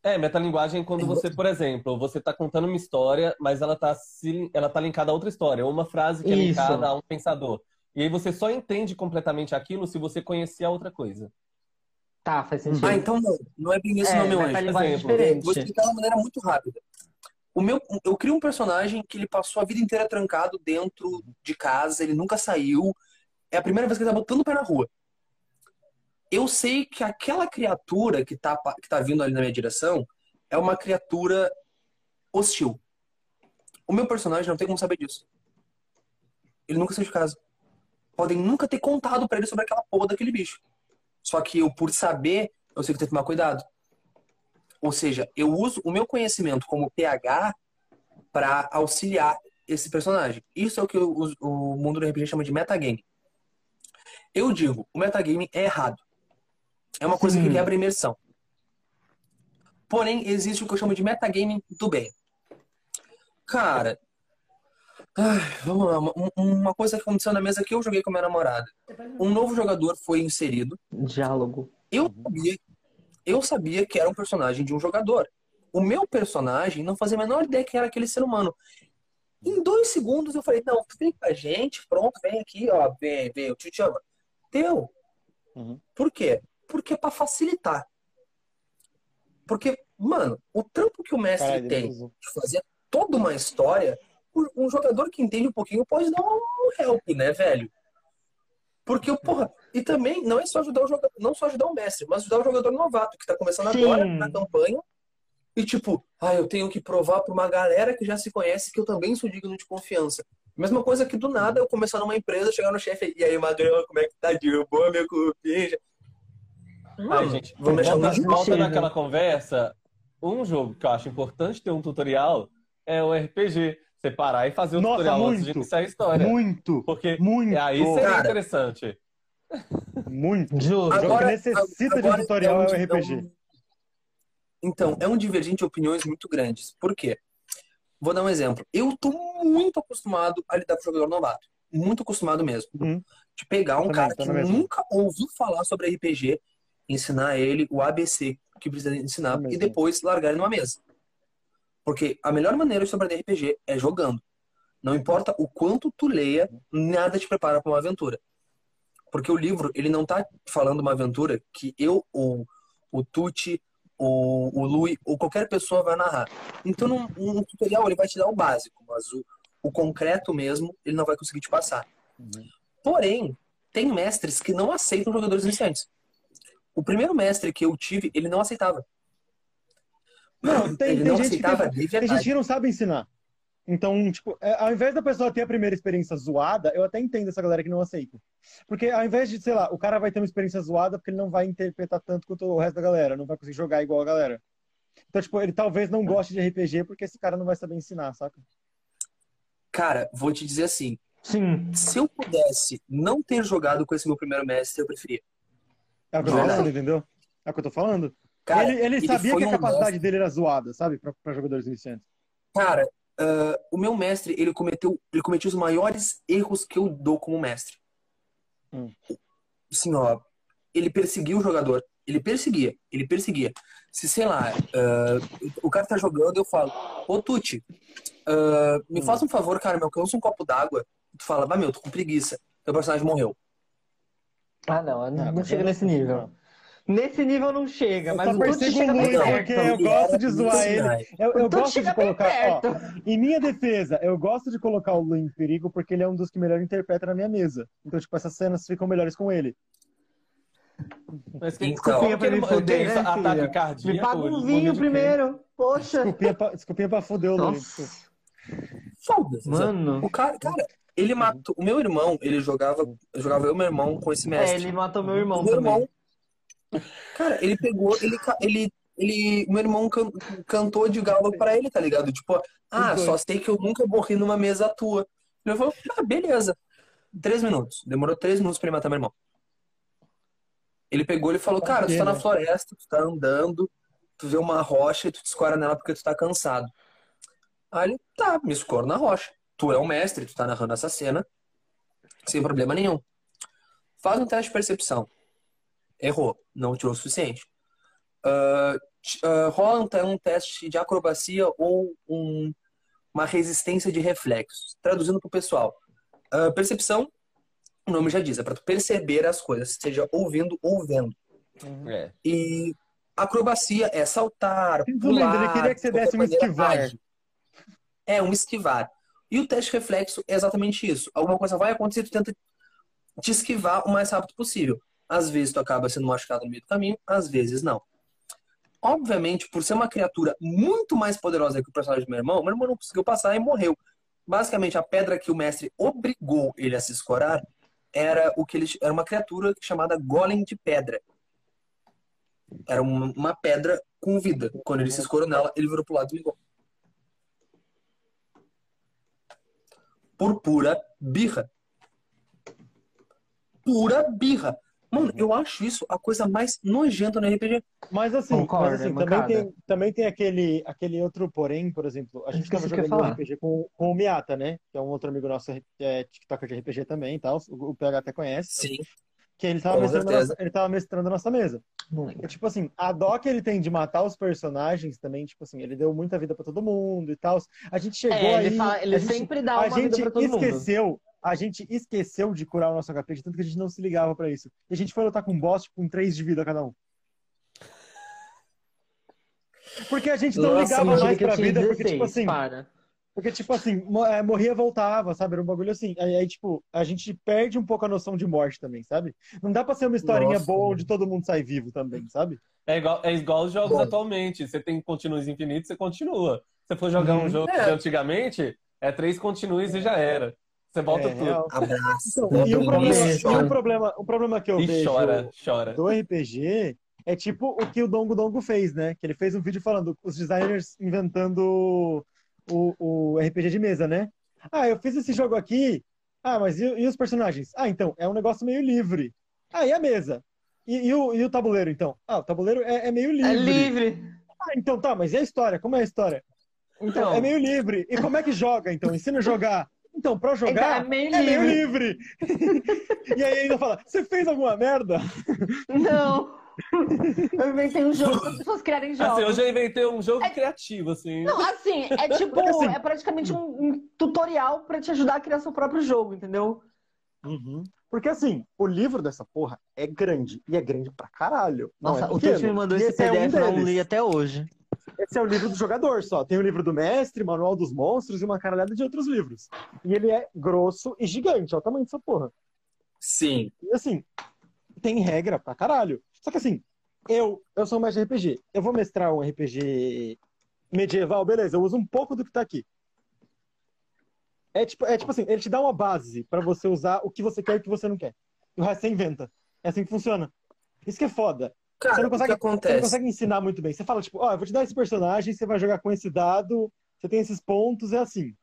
É, metalinguagem é quando você, por exemplo, você tá contando uma história, mas ela tá, se, ela tá linkada a outra história, ou uma frase que é Isso. linkada a um pensador. E aí você só entende completamente aquilo se você conhecer a outra coisa. Tá, faz sentido. Ah, então não. Não é bem esse é, não, meu anjo. é Exemplo. Vou explicar de uma maneira muito rápida. O meu, eu crio um personagem que ele passou a vida inteira trancado dentro de casa, ele nunca saiu. É a primeira vez que ele tá botando o pé na rua. Eu sei que aquela criatura que tá, que tá vindo ali na minha direção é uma criatura hostil. O meu personagem não tem como saber disso. Ele nunca saiu de casa. Podem nunca ter contado pra ele sobre aquela porra daquele bicho. Só que eu, por saber, eu sei que tem que tomar cuidado. Ou seja, eu uso o meu conhecimento como PH para auxiliar esse personagem. Isso é o que o, o mundo do RPG chama de metagame. Eu digo, o metagame é errado. É uma coisa Sim. que quebra a imersão. Porém, existe o que eu chamo de metagame do bem. Cara, ai, vamos lá. Uma, uma coisa que aconteceu na mesa que eu joguei com a minha namorada. Um novo jogador foi inserido Diálogo. eu sabia, eu sabia que era um personagem de um jogador. O meu personagem não fazia a menor ideia que era aquele ser humano. Em dois segundos eu falei, não, vem com a gente, pronto, vem aqui, ó, vem, vem, eu te chamo. Deu. Uhum. Por quê? Porque é pra facilitar. Porque, mano, o trampo que o mestre Caralho, tem de fazer toda uma história, um jogador que entende um pouquinho pode dar um help, né, velho? Porque, porra, e também não é só ajudar o jogador, não só ajudar o mestre, mas ajudar o jogador novato que tá começando Sim. agora na campanha. E tipo, ah, eu tenho que provar pra uma galera que já se conhece que eu também sou digno de confiança. Mesma coisa que do nada eu começar numa empresa, chegar no chefe e aí, Madrão, como é que tá? Derrubou meu cupim? Ai, gente, vamos deixar volta, volta naquela conversa. Um jogo que eu acho importante ter um tutorial é o RPG. Você parar e fazer o Nossa, tutorial antes de muito. iniciar a história. Muito, Porque muito, aí seria Cara. interessante. muito. Justo. O jogo que necessita de um tutorial é um- RPG. Então, é um divergente de opiniões muito grandes. Por quê? Vou dar um exemplo. Eu tô muito acostumado a lidar com jogador novato. Muito acostumado mesmo. Uhum. De pegar um Também, cara que na mesma. nunca ouviu falar sobre RPG, ensinar ele o ABC que precisa ensinar Tô e mesmo. depois largar ele numa mesa. Porque a melhor maneira de aprender RPG é jogando. Não importa o quanto tu leia, nada te prepara para uma aventura. Porque o livro, ele não tá falando uma aventura que eu ou o Tuti ou o Lui ou qualquer pessoa vai narrar. Então, num, um tutorial, ele vai te dar o básico, mas o, o concreto mesmo, ele não vai conseguir te passar. Uhum. Porém, tem mestres que não aceitam jogadores iniciantes. O primeiro mestre que eu tive, ele não aceitava. Não, tem, tem não gente que tem, tem gente que não sabe ensinar. Então, tipo, é, ao invés da pessoa ter a primeira experiência zoada, eu até entendo essa galera que não aceita. Porque ao invés de, sei lá, o cara vai ter uma experiência zoada porque ele não vai interpretar tanto quanto o resto da galera, não vai conseguir jogar igual a galera. Então, tipo, ele talvez não goste de RPG porque esse cara não vai saber ensinar, saca? Cara, vou te dizer assim, Sim. se eu pudesse não ter jogado com esse meu primeiro mestre, eu preferia. É o que eu tô falando, entendeu? É o que eu tô falando. Cara, ele, ele ele sabia que a um capacidade mestre- dele era zoada, sabe? Pra, pra jogadores iniciantes. Cara, ah, o meu mestre, ele cometeu, ele cometeu os maiores erros que eu dou como mestre. Hum. Assim, ó, ele perseguiu o jogador. Ele perseguia, ele perseguia. Se, sei lá, uh, o cara tá jogando, eu falo, ô Tuti, uh, me faz um favor, cara, me alcança um copo d'água. Tu fala, vai meu, tô com preguiça. Teu personagem morreu. Ah, não, não, Ah, não chega eu- nesse nível. Nesse nível não chega, Eu mas só o Tuti persigo chega bem muito, perto. porque eu gosto de zoar ele. Eu, eu gosto de colocar, ó, em minha defesa, eu gosto de colocar o Lu em perigo porque ele é um dos que melhor interpreta na minha mesa. Então, tipo, essas cenas ficam melhores com ele. Mas que, Então. que, pra me fuder, isso? né, ataque cardíaco? Me paga um vinho primeiro. Poxa. Desculpinha pra, desculpinha pra fuder o Lu. Nossa. Foda-se. Mano. O cara, cara, ele matou. O meu irmão, ele jogava. Eu jogava eu e meu irmão com esse É, mestre. ele matou meu irmão o meu também. irmão. Cara, ele pegou, ele, ele, ele, meu irmão can- cantou de galo pra ele, tá ligado? Tipo, ah, dois. só sei que eu nunca morri numa mesa tua. Ele falou, ah, beleza. Três minutos. Demorou três minutos pra ele matar meu irmão. Ele pegou e falou, cara, tu tá na floresta, tu tá andando, tu vê uma rocha e tu te escora nela porque tu tá cansado. Aí ele, tá, me escoro na rocha. Tu é o mestre, tu tá narrando essa cena, sem problema nenhum. Faz um teste de percepção. Errou, não tirou o suficiente. T- ah, rola um, te- um teste de acrobacia ou um- uma resistência de reflexos. Traduzindo pro pessoal. Ah, percepção, o nome já diz, é para tu perceber as coisas, seja ouvindo ou vendo. É. E acrobacia é saltar, pular, ele queria que você desse um esquivar. É, um esquivar. E o teste reflexo é exatamente isso. Alguma coisa vai acontecer, tu tenta te esquivar o mais rápido possível. Às vezes tu acaba sendo machucado no meio do caminho, às vezes não. Obviamente, por ser uma criatura muito mais poderosa que o personagem do meu irmão, meu irmão não conseguiu passar e morreu. Basicamente, a pedra que o mestre obrigou ele a se escorar era o que ele era uma criatura chamada golem de pedra. Era uma, pedra com vida. Quando ele se escorou nela, ele virou pro lado e ligou. Por pura birra. Pura birra. Mano, eu acho isso a coisa mais nojenta no RPG. Mas assim, Concordo, mas, assim é também, tem, também tem aquele, aquele outro porém, por exemplo, a gente estava ia jogando um. RPG com, com o Miata, né? Que é um outro amigo nosso que é TikToker de RPG também e tal. O, o PH até conhece. Sim. Que ele tava, Com mestrando a nossa, ele tava mestrando a nossa mesa. Não lembro. E, tipo assim, a dó que ele tem de matar os personagens também, tipo assim, ele deu muita vida pra todo mundo e tal. A gente chegou É, aí. ele, fala- ele a gente, sempre dá a uma vida gente pra todo mundo. esqueceu. A gente esqueceu de curar o nosso HP, de tanto que a gente não se ligava pra isso. E a gente foi lutar com um boss tipo, com 3 de vida cada um. Porque a gente não Nossa, ligava mais pra vida, porque, 16, tipo assim, para. porque, tipo assim, é, morria voltava, sabe? Era um bagulho assim. Aí, aí, tipo, a gente perde um pouco a noção de morte também, sabe? Não dá pra ser uma historinha Nossa. boa onde todo mundo sai vivo também, sabe? É igual, é igual os jogos Bom. atualmente. Você tem continues infinitos, você continua. Se você for jogar um Uhum. jogo É. de antigamente, é três continues e já era. Você volta É, tudo. real. Abraço. Então, e o problema, e o problema, o problema que eu E vejo chora, chora. do RPG é tipo o que o Dongo Dongo fez, né? Que ele fez um vídeo falando os designers inventando o, o RPG de mesa, né? Ah, eu fiz esse jogo aqui. Ah, mas e, e os personagens? Ah, então, é um negócio meio livre. Ah, e a mesa? E, e o, e o tabuleiro, então? Ah, o tabuleiro é, é meio livre. É livre. Ah, então tá, mas e a história? Como é a história? Então, É meio livre. E como é que joga, então? Ensina a jogar. Então, pra então, jogar, é meio é meio livre. livre. e aí ainda fala, você fez alguma merda? Não. Eu inventei um jogo para as pessoas criarem jogos. Assim, eu já inventei um jogo É- criativo, assim. Não, assim, é tipo, Porque, assim- é praticamente um, um tutorial pra te ajudar a criar seu próprio jogo, entendeu? Porque assim, o livro dessa porra é grande. E é grande pra caralho. Não Nossa, é o. Tuti me mandou E esse é um PDF, não li até hoje. Esse é o livro do jogador só. Tem o livro do mestre, manual dos monstros e uma caralhada de outros livros. E ele é grosso e gigante. Olha o tamanho dessa porra. Sim. E assim, tem regra pra caralho. Só que assim, eu, eu sou mais de RPG. Eu vou mestrar um RPG medieval, beleza, eu uso um pouco do que tá aqui. É tipo, é tipo assim, ele te dá uma base pra você usar o que você quer e o que você não quer. E o resto você inventa. É assim que funciona. Isso que é foda. Cara, Você não o que consegue, você não acontece? consegue ensinar muito bem. Você fala, tipo, ó, eu vou te dar esse personagem, você vai jogar com esse dado, você tem esses pontos, é assim.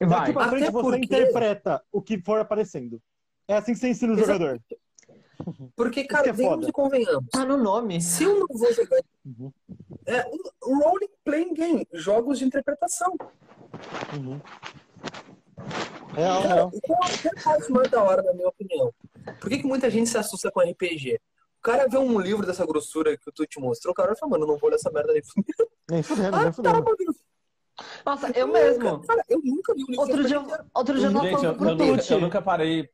Vai. Daqui pra frente Até você porque- interpreta o que for aparecendo. É assim que você ensina o Exato. jogador. Porque, que cara, é venhamos foda. e convenhamos. Tá no nome. Se eu não vou jogar. Uhum. É um role playing game, jogos de interpretação. Uhum. Real, Cara, é a parte mais da hora, na minha opinião? Por que, que muita gente se assusta com RPG? Cara vê um livro dessa grossura que tu te mostrou, o cara vai falar, mano, eu não vou ler essa merda nem fudendo. Nem fudendo, Ah, nem tá, fudendo. Nossa, eu mesmo. Cara, eu nunca vi um livro Outro dia, inteiro. outro dia Gente, eu, eu nunca, eu nunca parei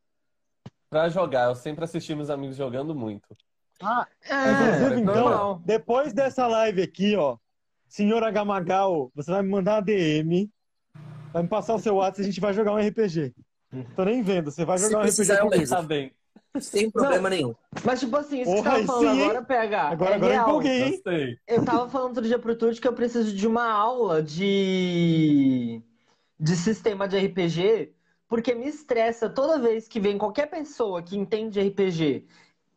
pra jogar. Eu sempre assisti meus amigos jogando muito. Ah, É, inclusive, então, normal. depois dessa live aqui, ó, senhor Agamagal, você vai me mandar uma DM, vai me passar o seu WhatsApp e a gente vai jogar um RPG. Tô nem vendo, você vai Se jogar um precisar, RPG comigo. Tá bem. Sem problema nenhum. Mas, tipo assim, isso que você tava falando sim, agora, PH, Agora, é agora eu real. empolguei, hein? Gostei. Eu tava falando outro dia pro Tuti que eu preciso de uma aula de, de sistema de RPG, porque me estressa toda vez que vem qualquer pessoa que entende de RPG.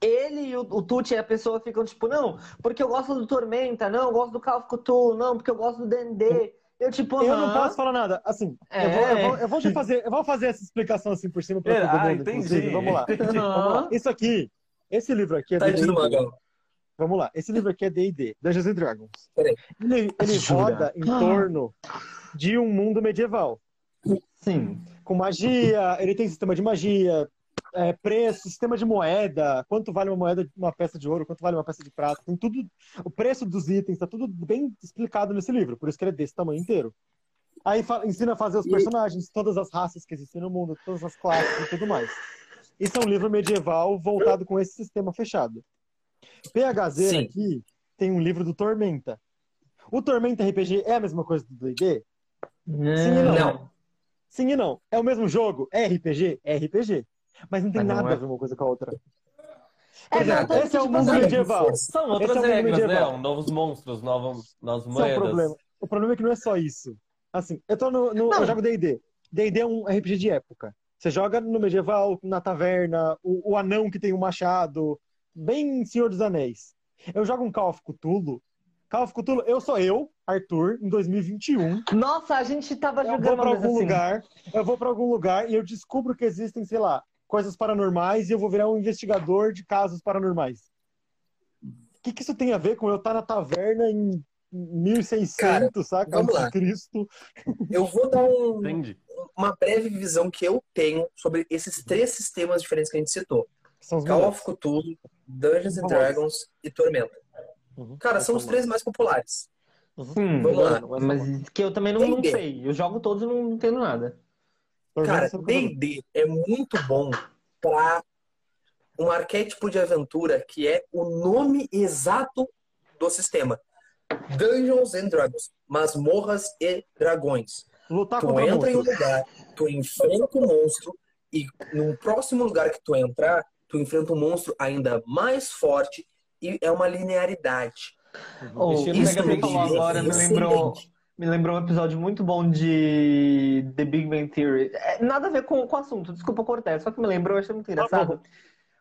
Ele e o, o Tuti e a pessoa ficam tipo, não, porque eu gosto do Tormenta, não, eu gosto do Call of Cthulhu, não, porque eu gosto do D&D. Eu tipo, Eu não posso falar nada. Assim, É. eu, vou, eu, vou, eu vou te fazer, eu vou fazer essa explicação assim por cima pra todo Ah, mundo. entendi. Vamos lá. Vamos lá. Isso aqui, esse livro aqui é do D&D. Vamos lá. Esse livro aqui é D&D, Dungeons and Dragons. Peraí. Ele, ele roda em torno de um mundo medieval. Sim. Com magia, ele tem sistema de magia, é, preço, sistema de moeda, quanto vale uma moeda, uma peça de ouro, quanto vale uma peça de prata, tem tudo, o preço dos itens, tá tudo bem explicado nesse livro, por isso que ele é desse tamanho inteiro. Aí fa- ensina a fazer os personagens, todas as raças que existem no mundo, todas as classes e tudo mais. Isso é um livro medieval voltado com esse sistema fechado. PHZ Sim. aqui tem um livro do Tormenta. O Tormenta RPG é a mesma coisa do D&D? Sim e não. Não. Sim e não. É o mesmo jogo? É RPG? É RPG. Mas não tem Mas não nada é. a ver uma coisa com a outra. É, exemplo, tanto esse é o mundo assim, medieval. São outras Esse é regras, medieval. né? Novos monstros, novos, novas é o moedas. problema. O problema é que não é só isso. Assim, eu tô no. no- eu jogo D&D. D&D é um RPG de época. Você joga no medieval, na taverna, o, o anão que tem um machado, bem Senhor dos Anéis. Eu jogo um Call of Cthulhu. Call of Cthulhu, eu sou eu, Arthur, em 2021. Nossa, a gente tava Eu vou jogando pra uma algum vez assim. lugar, eu vou pra algum lugar e eu descubro que existem, sei lá, coisas paranormais e eu vou virar um investigador de casos paranormais. O que, que isso tem a ver com eu estar na taverna em 1600, Cara, saca? vamos lá. de Cristo. Eu vou dar um- uma breve visão que eu tenho sobre esses três sistemas diferentes que a gente citou. São os Call of Cthulhu, Dungeons and. Dragons e Tormenta. Uhum. Cara, são os três mais populares. Sim, Vamos lá. mas que eu também não, não sei. Eu jogo todos e não entendo nada. Cara, é D&D é muito bom para um arquétipo de aventura que é o nome exato do sistema. Dungeons and Dragons, masmorras e dragões. Lutar Tu entra em um lugar, tu enfrenta um monstro e no próximo lugar que tu entrar, tu enfrenta um monstro ainda mais forte e é uma linearidade. Oh, isso você falou X. agora me lembrou, me lembrou um episódio muito bom de The Big Bang Theory. É, nada a ver com, com o assunto, desculpa cortar, só que me lembrou, eu achei muito engraçado.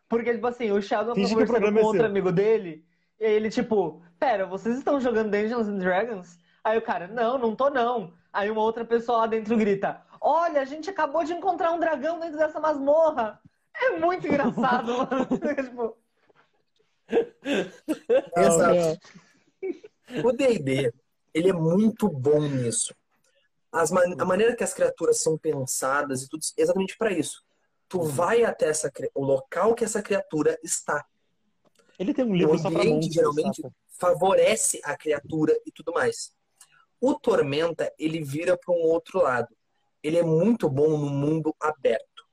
Porque, tipo assim, o Sheldon tá Finge conversando com é outro seu. amigo dele, e aí ele, tipo, pera, vocês estão jogando Dungeons and Dragons? Aí o cara, não, não tô não. Aí uma outra pessoa lá dentro grita, olha, a gente acabou de encontrar um dragão dentro dessa masmorra. É muito engraçado, mano. tipo, Exato. Não, O D&D, ele é muito bom nisso. Man- a maneira que as criaturas são pensadas e tudo, é exatamente para isso. Tu vai até essa, o local que essa criatura está. Ele tem um livro O só pra ambiente, monstros, geralmente, saca? favorece a criatura e tudo mais. O Tormenta, ele vira para um outro lado. Ele é muito bom no mundo aberto.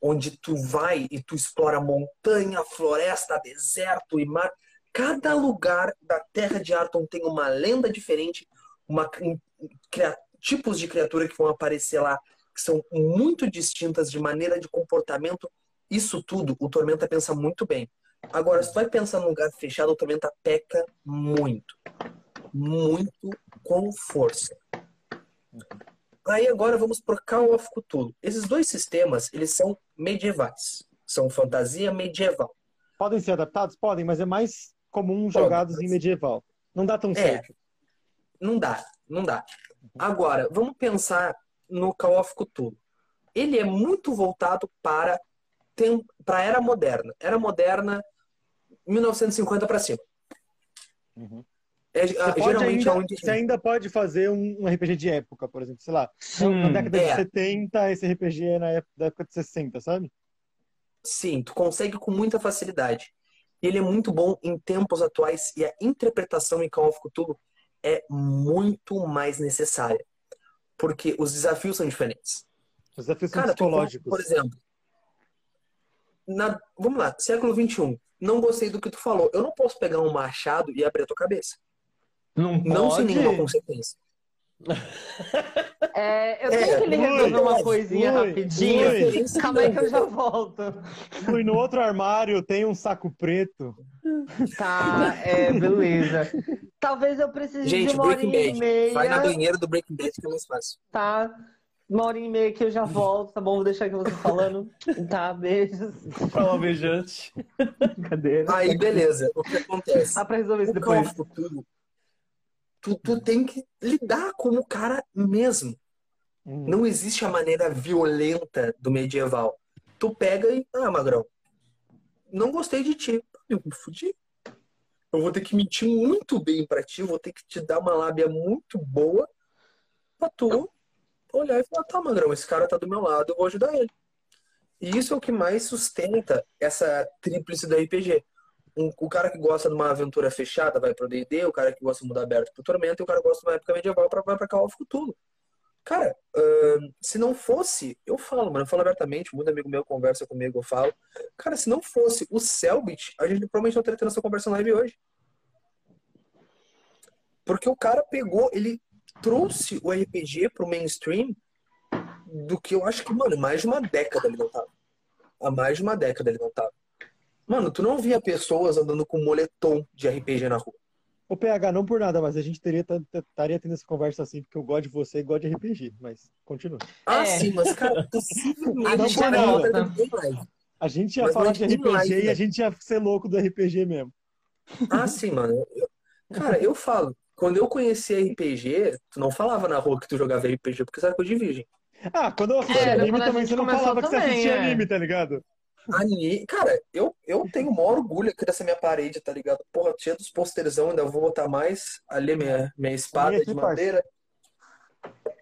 Onde tu vai e tu explora montanha, floresta, deserto e mar. Cada lugar da Terra de Arton tem uma lenda diferente, uma cri- cria- tipos de criatura que vão aparecer lá que são muito distintas de maneira de comportamento. Isso tudo o Tormenta pensa muito bem. Agora, se tu vai pensar num lugar fechado, o Tormenta peca muito. Muito com força. Aí agora vamos por Call of Cthulhu. Esses dois sistemas, eles são medievais. São fantasia medieval. Podem ser adaptados? Podem, mas é mais comum jogados em medieval. Não dá tão É. certo. Não dá, não dá. Agora, vamos pensar no Call of Cthulhu. Ele é muito voltado para tem- para a era moderna. Era moderna 1950 para cima. Uhum. É, Você, ah, pode geralmente ainda, é onde você ainda pode fazer um, um RPG de época, por exemplo. Sei lá, sim. na década é. de 70, esse RPG é na época, da época de 60, sabe? Sim, tu consegue com muita facilidade. E ele é muito bom em tempos atuais e a interpretação em Call of Cthulhu é muito mais necessária. Porque os desafios são diferentes. Os desafios são Cara, encontra, psicológicos. por exemplo, na- vamos lá, século XXI, não gostei do que tu falou. Eu não posso pegar um machado e abrir a tua cabeça. Não Não sem pode? nenhuma consequência. É, eu É, tenho que lhe Ui, resolver uma coisinha ui, rapidinho. Calma aí que eu já volto. E no outro armário tem um saco preto. Tá, é, beleza. Talvez eu precise de Gente, uma Breaking horinha e meia. Vai na banheira do Breaking Bad que é mais fácil. Tá. Uma horinha e meia que eu já volto, tá bom? Vou deixar aqui você falando. Tá, beijos. Fala beijante. Brincadeira. Aí, beleza. O que acontece? Ah, pra resolver isso depois. Cthulhu, tu, tu tem que lidar como o cara mesmo. Hum. Não existe a maneira violenta do medieval. Tu pega e. Ah, Magrão, não gostei de ti. Eu me fudi. Eu vou ter que mentir muito bem pra ti, vou ter que te dar uma lábia muito boa pra tu olhar e falar: tá, Magrão, esse cara tá do meu lado, eu vou ajudar ele. E isso é o que mais sustenta essa tríplice do RPG. Um- o cara que gosta de uma aventura fechada vai pro D&D, o cara que gosta de mundo aberto pro Tormenta, e o cara que gosta de uma época medieval pra, vai pra Call of Cthulhu. Cara, ahn, se não fosse, eu falo, mano, eu falo abertamente, muito amigo meu conversa comigo, eu falo. Cara, se não fosse o Selbit, a gente provavelmente não teria tendo essa conversa live hoje. Porque o cara pegou, ele trouxe o RPG pro mainstream do que eu acho que, mano, mais de uma década ele não tava. Há mais de uma década ele não tava. Mano, tu não via pessoas andando com moletom de RPG na rua. Ô, PH, não por nada, mas a gente teria, estaria tendo essa conversa assim, porque eu gosto de você e gosto de RPG. Mas continua. Ah, É. sim, mas, cara, A possivelmente gente cara, não live. A gente ia Mas falar de RPG live, e a né? gente ia ser louco do RPG mesmo. Ah, sim, mano. Eu- cara, eu falo, quando eu conheci RPG, tu não falava na rua que tu jogava RPG, porque você era coisa de virgem. Ah, quando eu assisti É, anime também, você não falava que você também, assistia é. anime, tá ligado? Ani... Cara, eu, eu tenho o maior orgulho aqui dessa minha parede, tá ligado? Porra, tinha dos posterzão, ainda vou botar mais. Ali minha, minha espada aqui, de madeira.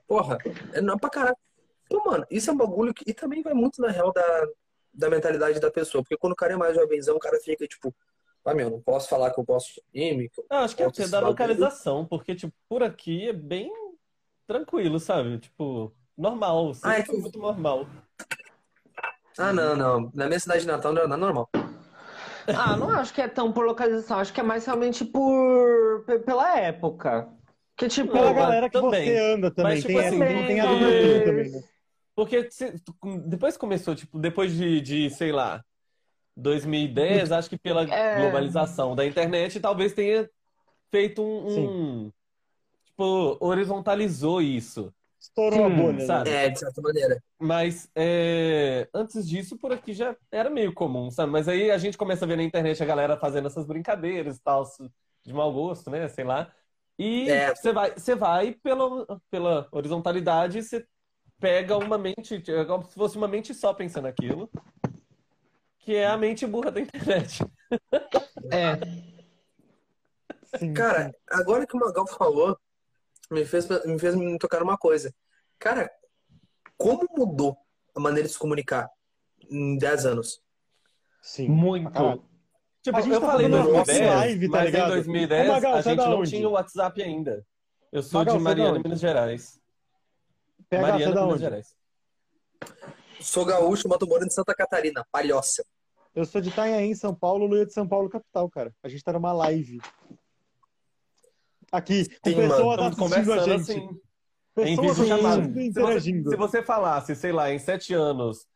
Porra, é não pra caralho. Então, mano, isso é um bagulho que. E também vai muito na real da, da mentalidade da pessoa. Porque quando o cara é mais jovenzão, o cara fica tipo, ah, meu, não posso falar que eu gosto de anime. Ah, acho que é da localização, porque, tipo, por aqui é bem tranquilo, sabe? Tipo, normal. Ah, é que- muito normal. Ah, não, não. Na minha cidade de Natal não é nada normal. Ah, não acho que é tão por localização, acho que é mais realmente por pe- pela época. Que tipo, Pela galera que também. você anda também. Mas, tipo tem, assim, não tem a também, né? Porque se- depois começou, tipo, depois de, de, sei lá, 2010, acho que pela É. globalização da internet, talvez tenha feito um, um- tipo, horizontalizou isso. Estourou a Sim, bolha, né? sabe? É, de certa maneira. Mas é, antes disso, por aqui já era meio comum, sabe? Mas aí a gente começa a ver na internet a galera fazendo essas brincadeiras e tal, de mau gosto, né? Sei lá. E É. você vai, você vai pela, pela horizontalidade, você pega uma mente, é como se fosse uma mente só pensando aquilo, que é a mente burra da internet. é. Sim, Cara, agora que o Magal falou, me fez, me fez me tocar numa coisa. Cara, como mudou a maneira de se comunicar em 10 anos? sim. Muito. Caralho. Tipo, A gente eu tá falei uma 2010, live, tá mas ligado? em 2010 Ô, Magal, a gente não onde? tinha o WhatsApp ainda. Eu sou Magal, de Mariana? Minas Gerais. PH, Mariana, Minas onde? Gerais. Sou gaúcho, mas tô morando em Santa Catarina, palhoça. Eu sou de Itanhaém, São Paulo, Luia de São Paulo, capital, cara. A gente tá numa live. Aqui, com Sim, pessoas Estamos assistindo a conversando gente. assim. em Pessoas assistindo Se você, interagindo. se você falasse, sei lá, em sete anos,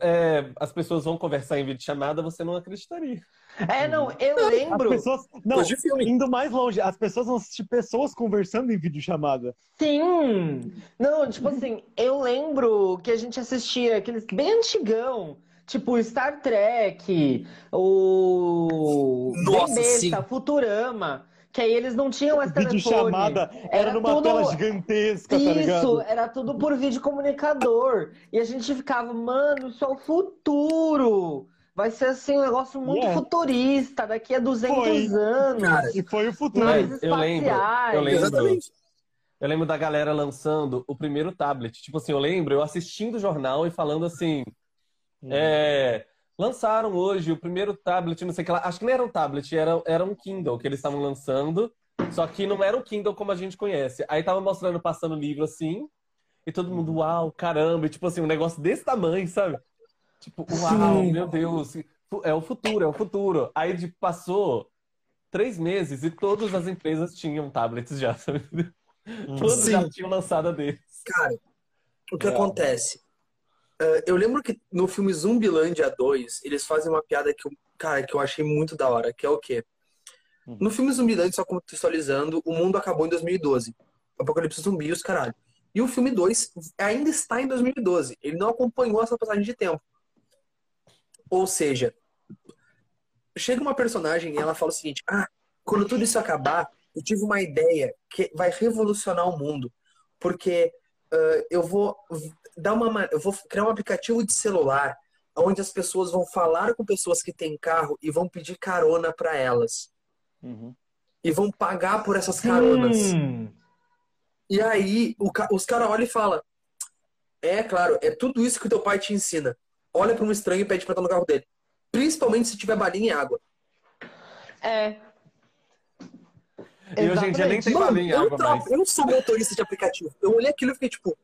é, as pessoas vão conversar em videochamada, você não acreditaria. É, não, eu As lembro. pessoas. Não, indo mais longe, as pessoas vão assistir pessoas conversando em videochamada. Sim! Não, tipo assim, eu lembro que a gente assistia aqueles bem antigão, tipo Star Trek, o Nossa, sim. Futurama, que aí eles não tinham mais telefone. Videochamada era Era numa tudo- tela gigantesca, tá Isso, ligado? era tudo por vídeo comunicador. E a gente ficava, mano, isso é o futuro. Vai ser assim um negócio muito Yeah. futurista, daqui a 200 Foi. anos. Cara, E foi o futuro. Naves eu lembro, eu lembro. Exatamente. Eu lembro da galera lançando o primeiro tablet. Tipo assim, eu lembro eu assistindo o jornal e falando assim: Hum. é, lançaram hoje o primeiro tablet, não sei o que lá. Acho que não era um tablet, era, era um Kindle que eles estavam lançando. Só que não era o Kindle como a gente conhece. Aí tava mostrando, passando livro assim. E todo mundo, uau, caramba. E, tipo assim, um negócio desse tamanho, sabe? Tipo, uau, Sim. meu Deus. É o futuro, é o futuro. Aí tipo, passou três meses e todas as empresas tinham tablets já, sabe? Todas Sim. já tinham lançado deles. Cara, o que É. acontece? Ah, eu lembro que no filme Zumbilândia 2, eles fazem uma piada que eu, cara, que eu achei muito da hora, que é o quê? Uhum. No filme Zumbilândia, só contextualizando, o mundo acabou em 2012. Apocalipse zumbi os caralho. E o filme 2 ainda está em 2012. Ele não acompanhou essa passagem de tempo. Ou seja, chega uma personagem e ela fala o seguinte: Ah, quando tudo isso acabar, eu tive uma ideia que vai revolucionar o mundo. Porque ah, eu vou dar uma, ma- eu vou criar um aplicativo de celular onde as pessoas vão falar com pessoas que têm carro e vão pedir carona para elas. Uhum. E vão pagar por essas caronas. Hum. E aí o os caras olham e falam: É, claro, é tudo isso que o teu pai te ensina. Olha para um estranho e pede pra estar no carro dele. Principalmente se tiver balinha e água. É. E hoje em dia nem tem balinha eu, água tra- mais. eu sou motorista de aplicativo. Eu olhei aquilo e fiquei tipo,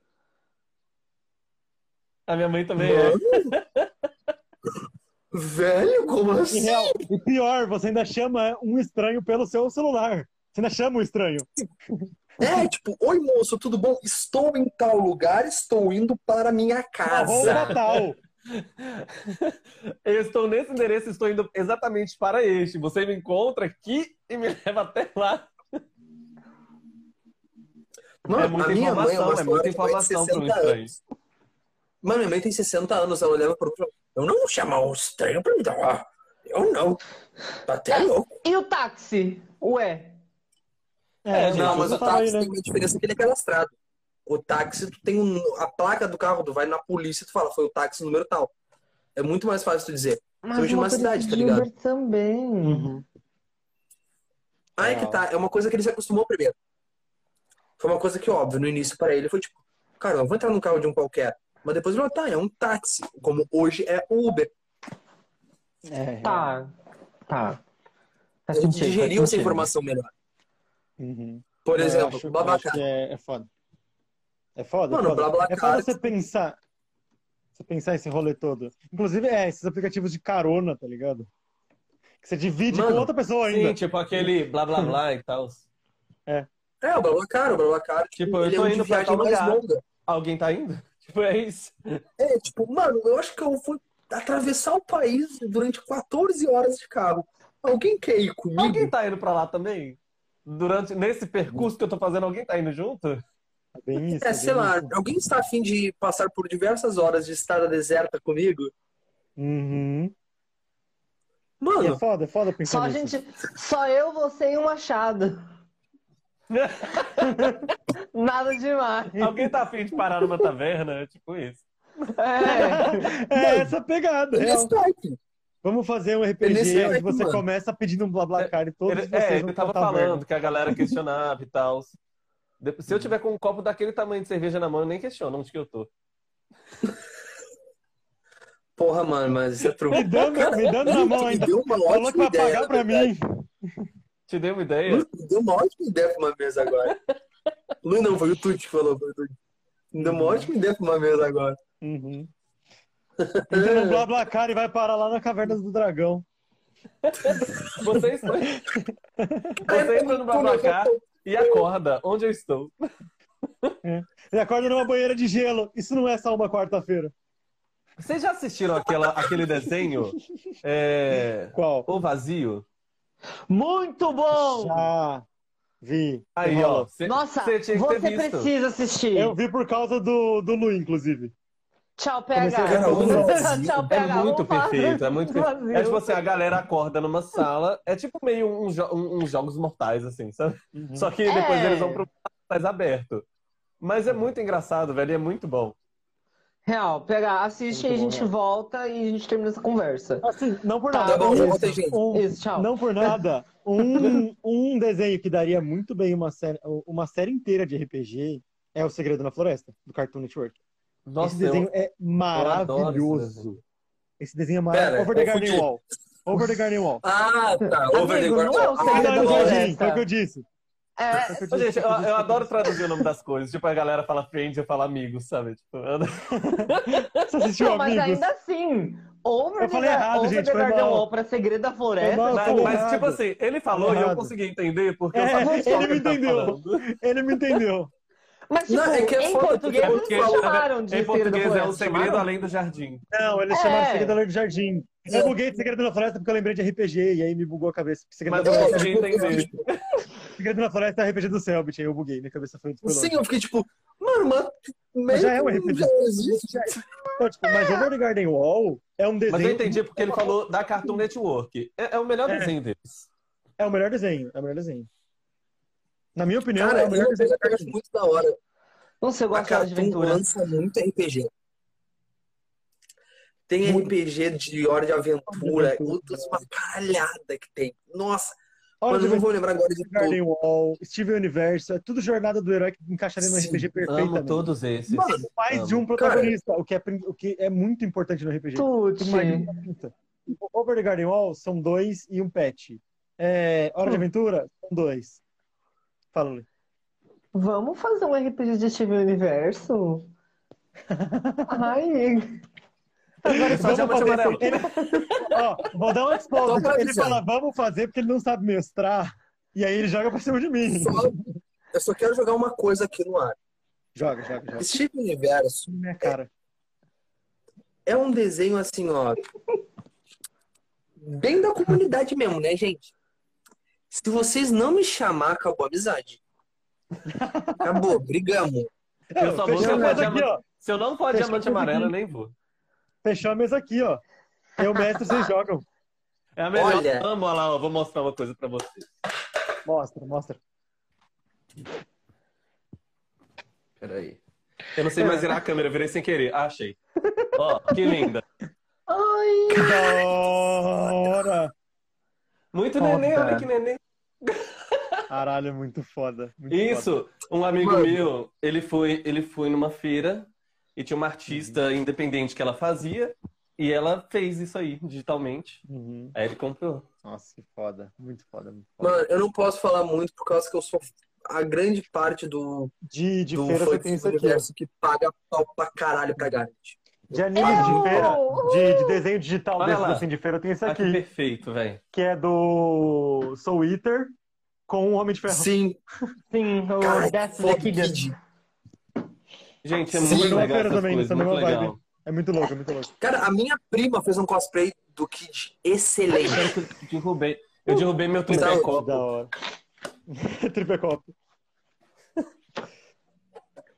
A minha mãe também é. mano, velho, como assim? real, e pior, você ainda chama um estranho pelo seu celular. Você ainda chama um estranho. É, tipo, oi moço, tudo bom? Estou em tal lugar, estou indo para minha casa. Natal. Eu estou nesse endereço, estou indo exatamente para este. Você me encontra aqui e me leva até lá. Mano, É muita a minha mãe é informação, uma é muita informação para um 60 estranho. anos. Mano, minha mãe tem 60 anos, ela leva pro. Eu não vou chamar um estranho pra me dar. Eu não. Tá até louco. E o táxi? Ué. É, gente, Não, mas o táxi né? tem uma diferença que ele é cadastrado. O táxi, tu tem um, a placa do carro, tu vai na polícia e tu fala, foi o táxi número tal. É muito mais fácil tu dizer. Mas Hoje é o uma cidade, tá de ligado? Uber também. Uhum. Ah, é que tá. É uma coisa que ele se acostumou primeiro. Foi uma coisa que, óbvio, no início para ele foi tipo, cara, eu vou entrar num carro de um qualquer. Mas depois ele falou, tá, é um táxi. Como hoje é Uber. É, Tá. Tá. Faz Ele digeriu essa informação melhor. Uhum. Por Eu exemplo, acho- Babacar. que é, é foda. É foda, Mano, é foda. BlaBlaCar- É foda você pensar. Você pensar esse rolê todo. Inclusive, é, esses aplicativos de carona, tá ligado? Que você divide Mano, com outra pessoa ainda. Sim, tipo aquele blá blá blá e tal. É, o Blablacar, o Blablacar, tipo, Tipo, eu é tô de indo pra tal lugar. longa. Alguém tá indo? Tipo, é isso. É, tipo, mano, eu acho que eu vou atravessar o país durante 14 horas de carro. Alguém quer ir comigo? Alguém tá indo pra lá também? Durante, nesse percurso que eu tô fazendo, alguém tá indo junto? É bem isso. É, é sei bem lá, isso. alguém está afim de passar por diversas horas de estrada deserta comigo? Uhum. E é Mano, foda, é foda pensar Só, a nisso. gente, só eu, você e o Machado. Nada demais. Alguém tá afim de parar numa taverna? É tipo isso. É. É essa pegada. é. Skype. Vamos fazer um Ele RPG é onde você mano. começa pedindo um BlaBlaCar e todos Ele, vocês é, vão ele tava taverna. falando que a galera questionava e tal. Se eu tiver com um copo daquele tamanho de cerveja na mão, eu nem questiono onde que eu tô. Porra, mano, mas isso é truque. Me dando, me dando na mão ainda. Falou que vai pagar pra verdade. mim. Te dei uma ideia? Me deu uma ótima ideia pra uma mesa agora. Lu não, foi o Tuti que falou. Foi o Tuti. Me deu uma ótima ideia pra uma mesa agora. Uhum. Entra no BlaBlaCar e vai parar lá na Caverna do Dragão. Você está... Você entra no BlaBlaCar e acorda. Onde eu estou? E acorda numa banheira de gelo. Isso não é só uma quarta-feira. Vocês já assistiram aquela, aquele desenho? É... Qual? O Vazio? Muito bom! Já vi. Aí, Rola. ó. Cê, Nossa, cê tinha que ter você visto. precisa assistir. Eu vi por causa do, do Lu, inclusive. Tchau, PH. Tchau, É PH. muito Vamos falar perfeito, é muito perfeito. É tipo assim, a galera acorda numa sala, é tipo meio uns jo- um- uns jogos mortais, assim, sabe? Uhum. Só que depois É. eles vão pro mais aberto. Mas é muito engraçado, velho, e é muito bom. Real, PH, assiste Muito e a gente real. volta e a gente termina essa conversa. Assim, não por Tá, nada. Tá bom, já voltei, gente. Um- Isso, tchau. Não por nada. Um, um desenho que daria muito bem uma série, uma série inteira de RPG é O Segredo na Floresta, do Cartoon Network. Nossa, esse desenho eu... é maravilhoso. Esse desenho amarelo. Pera, Over the Garden. Wall. Over the Garden Wall. Ah, tá. Over the Garden não é o Wall. Segredo no floresta. foi o que eu disse. É, Foi o que eu gente, eu, eu adoro traduzir o nome das coisas. Tipo, a galera fala friends, eu falo amigos, sabe? Tipo, eu adoro- Você assistiu não, mas Amigos? ainda assim, Over Eu the, falei errado, over gente, the foi Garden mal. Wall pra Segredo da Floresta. Mal, Mas, mas, tipo assim, ele falou e eu consegui entender porque eu É, sabia só o ele me entendeu. falando. Ele me entendeu. Mas, tipo, Não, é que é em português Porque eles chamaram de em Segredo da português é o Floresta. segredo chamaram? além do jardim. Não, eles É. chamaram de Segredo Além do Jardim. Eu É. buguei de Segredo na Floresta porque eu lembrei de RPG e aí me bugou a cabeça. Segredo Mas na eu Floresta, consegui entender. Segredo na Floresta é RPG do Selbit, aí eu buguei, minha cabeça foi longe. Sim, eu fiquei tipo, mano, mas. Mas já é um RPG. já existe. Então, tipo, mas Over the Garden Wall é um desenho. Mas eu entendi porque ele falou da Cartoon Network. É, é o melhor É. desenho deles. É o melhor desenho. É o melhor desenho. Na minha opinião, Cara, é o melhor desenho da eu acho muito da hora. Não sei, eu A gosto de aventura. lança muito RPG. Tem RPG de Hora de Aventura, outras uma caralhada que tem. Nossa, mas eu não vou lembrar agora de Garden tudo. Wall, Steven Universo, é tudo jornada do herói que encaixaria no Sim, RPG Amo perfeitamente. todos esses. Mano, Mais de um protagonista, o, que é, o que é muito importante no RPG. Tudo Over the Garden Wall são dois e um pet. É, Hora de Aventura são dois. Fala, Lê. Vamos fazer um RPG de Steven Universo? Ai. Agora Só só Amarelo. Ele- Ó, vou dar um exposed. pra Ele fala, vamos fazer, porque ele não sabe mestrar. E aí ele joga pra cima de mim. só- eu só quero jogar uma coisa aqui no ar. Joga, joga, joga. Steven Universo Na minha cara. é um desenho assim, ó. Bem da comunidade mesmo, né, gente? Se vocês não me chamar, acabou a amizade. Acabou, brigamos. Eu só vou se eu aqui, ó. Se eu não for diamante amarelo, eu nem vou. Fechou a mesa aqui, ó. Eu, mestre, vocês jogam. É a melhor. Olha. Amo, olha lá, ó, vou mostrar uma coisa pra você. Mostra, mostra. Peraí. Eu não sei mais virar a câmera, virei sem querer. Ah, achei. Ó, que linda. Ai. Que da hora! Muito Foda. neném, olha que neném. Caralho, é muito foda. muito foda. Isso, um amigo Mano. meu, ele foi, ele foi numa feira e tinha uma artista independente que ela fazia e ela fez isso aí digitalmente. Uhum. Aí ele comprou. Nossa, que foda. Muito foda, muito foda. Mano, eu não posso falar muito por causa que eu sou a grande parte do, De, de do feira você tem isso aqui, que paga pau pra caralho pra Garnet. De anime Eu! de feira, de, de desenho digital Olha desses lá. assim de feira, tem esse Ah, que aqui, perfeito, velho. que é do Soul Eater com o Homem de Ferro. Sim, Sim, o Death the Kid. Gente, é Sim, muito legal essas também, coisas, muito legal. vibe. É muito louco, é muito louco. Cara, a minha prima fez um cosplay do Kid excelente. Eu derrubei. Eu derrubei meu tripé copo. da hora. Tripecopo.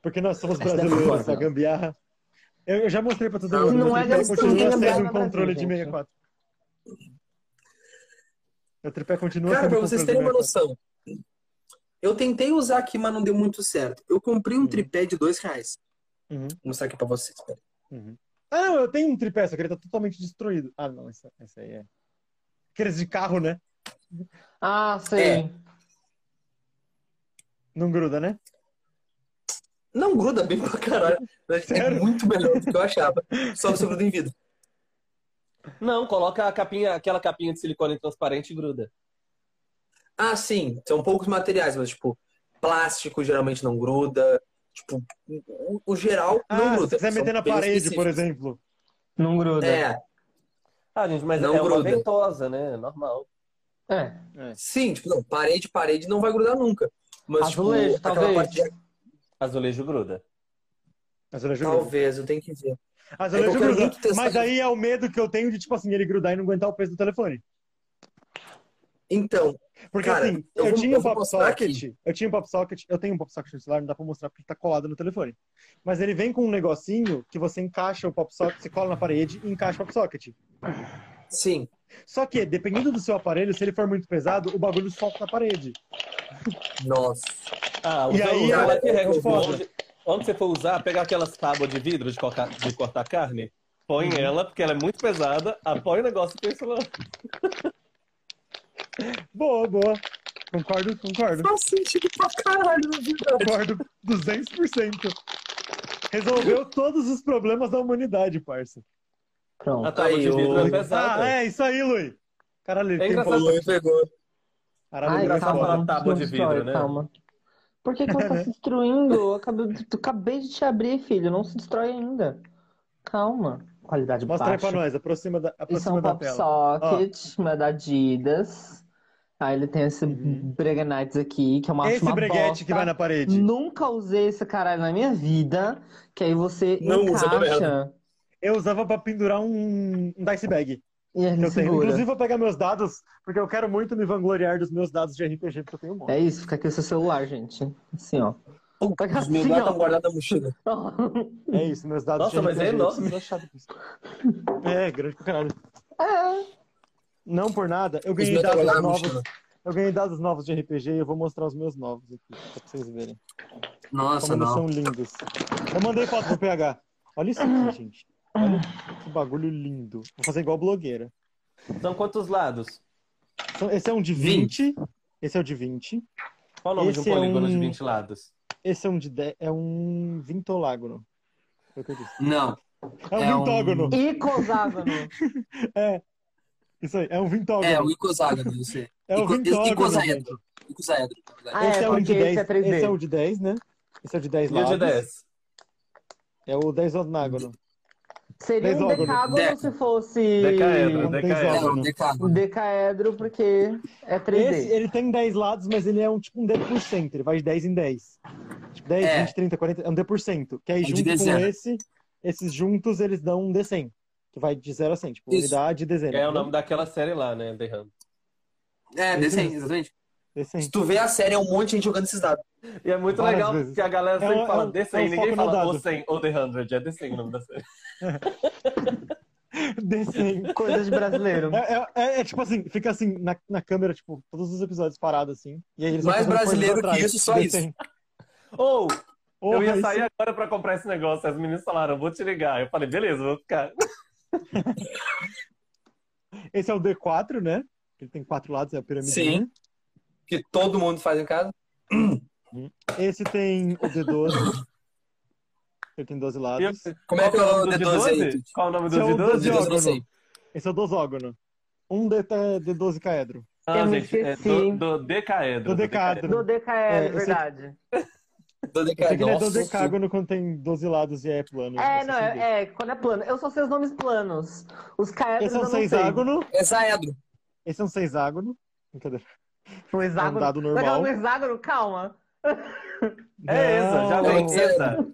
Porque nós somos Essa brasileiros, a gambiarra. Eu, eu já mostrei pra todo Não, mundo. não é tripé gambiarra continua no sendo um Brasil, controle de gente. 64. Meu tripé continua Cara, pra vocês terem uma 64. noção, eu tentei usar aqui, mas não deu muito certo. Eu comprei um Uhum. tripé de dois reais. Uhum, Vou mostrar aqui pra vocês. uhum. Ah, não, eu tenho um tripé, só que ele tá totalmente destruído. Ah, não, esse, esse aí é. Aqueles de carro, né? Ah, sei. É. Não gruda, né? Não gruda bem pra caralho. É Sério? muito melhor do que eu achava. Só você gruda em vidro. Não, coloca a capinha, aquela capinha de silicone transparente e gruda. Ah, sim. São poucos materiais, mas, tipo, plástico geralmente não gruda. Tipo, o, o geral não Ah, se gruda. quiser São meter na parede, específicos. por exemplo. Não gruda. É, Ah, gente, mas Não é uma gruda. ventosa, né? Normal. É. sim, tipo, não, parede, parede não vai grudar nunca. Mas, Azulejo, tipo, aquela talvez. parte de... Azulejo gruda. Azulejo gruda. Talvez, eu tenho que ver. Azulejo É gruda. muito Mas aí é o medo que eu tenho de, tipo assim, ele grudar e não aguentar o peso do telefone. Então, Porque Cara, assim, eu eu, vou- tinha eu um vou pop mostrar socket, eu tinha um pop socket, eu tenho um pop socket no celular, não dá pra mostrar porque tá colado no telefone. Mas ele vem com um negocinho que você encaixa o pop socket, você cola na parede e encaixa o pop socket. sim. Só que, dependendo do seu aparelho, se ele for muito pesado, o bagulho solta na parede. Nossa. Ah, o E aí, o é- é onde, onde você for usar, pegar aquelas tábuas de vidro de cortar, de cortar carne, põe Uhum. ela, porque ela é muito pesada, apoia o negócio e pensa lá. Boa, boa. Concordo, concordo. Faz sentido pra caralho, na verdade. Concordo 200%. Resolveu todos os problemas da humanidade, parça. Pronto. A tábua de Aí, vidro ô. é pesada. Ah, é, isso aí, Lui. Caralho, ele É tem. Luiz pegou. Caralho, Ai, ele engraçado falar tábua de destrói, vidro, né? Calma. Por que, que você tá se destruindo? Eu acabei, de- acabei de te abrir, filho. Não se destrói ainda. Calma. Qualidade Mostra aí baixa. pra nós, aproxima da, Isso é aproxima um da pop tela. socket, uma da Adidas. Aí ele tem esse Uhum. Breguenites aqui, que eu acho Esse uma breguete bosta. que vai na parede. Nunca usei esse caralho na minha vida. Que aí você Não usa encaixa Eu usava pra pendurar um, um dice bag. e eu tenho. Inclusive, vou pegar meus dados, porque eu quero muito me vangloriar dos meus dados de RPG, porque eu tenho um monte. É isso, fica aqui o seu celular, gente. Assim, ó. Fica Os meus assim, dados ó. estão guardados na mochila. É isso, meus dados Nossa, de mas é RPG. enorme. preciso achar depois. É, grande pra caralho. É. Não por nada, eu ganhei dados novos. mochila. Eu ganhei dados novos de RPG e eu vou mostrar os meus novos aqui, pra vocês verem. Nossa, Como não. são lindos. Eu mandei foto pro PH. Olha isso aqui, gente. Olha que bagulho lindo. Vou fazer igual blogueira. São quantos lados? Esse é um de 20. Esse é o de 20. Qual o nome de um Esse é polígono de um- 20 lados? Esse é um de 10. É um vintolágono. Foi o que eu disse. Não. É um É um- vintógono. Icoságono. Isso aí, é um vintógono. É, o icoságono, eu sei. É o Ico- vintógono. icosaedro. Icosaedro. Ah, esse é, é, um de porque 10. esse é 3D. Esse é o de 10, né? Esse é o de 10 E o lados. de 10? É o 10 onágono. Seria um Desógono. decágono Deca. se fosse Decaedro, Um decaedro. É, um decágono. decaedro, porque é 3D. Esse, ele tem 10 lados, mas ele é um tipo um D%. Ele vai de 10 em 10. Tipo, 10, É. 20, 30, 40. É um D%. Que aí, É junto com esse, esses juntos, eles dão um D100. Que vai de 0 a 100. Tipo, Isso. unidade e dezena. É o nome daquela série lá, né? The Hand. É, desenho, exatamente. Se D100. tu vê a série, é um monte de gente jogando esses dados. E é muito Várias legal vezes. que a galera É sempre um- fala é um- The 100, é ninguém fala o 100 ou The 100, é The 100 o nome da série. D100. Coisa de brasileiro. É, é- é- é tipo assim, fica assim na, na câmera, tipo, todos os episódios parados assim. E aí eles vão Mais coisas brasileiro que isso, só D100. Ou, Porra, eu ia isso- sair agora pra comprar esse negócio, as meninas falaram, vou te ligar. Eu falei, beleza, vou ficar. Esse é o D4, né? Ele tem quatro lados, é a pirâmide. Sim. Que todo mundo faz em casa. Esse tem o D12. Ele tem 12 E eu- lados. Como é que é o Qual do D12 aí? D12? Qual o nome do Esse é o D12? D12. D12 eu não sei. Esse é o dosógono. Um D D12 caedro. Ah, gente, é do, do decaedro. Do decaedro. Do decaedro, É, verdade. Do Eu sei que ele é Nossa, dodecágono quando tem 12 lados e é plano. É, não, é é, é, quando é plano. Eu só sei os nomes planos. Os caedros Esse é um não sei. seiságono. É Zaedro. Esse é um seiságono. Brincadeira. O hexágono. É um dado normal. falando hexágono? Calma. É essa, já Não, vem não. essa.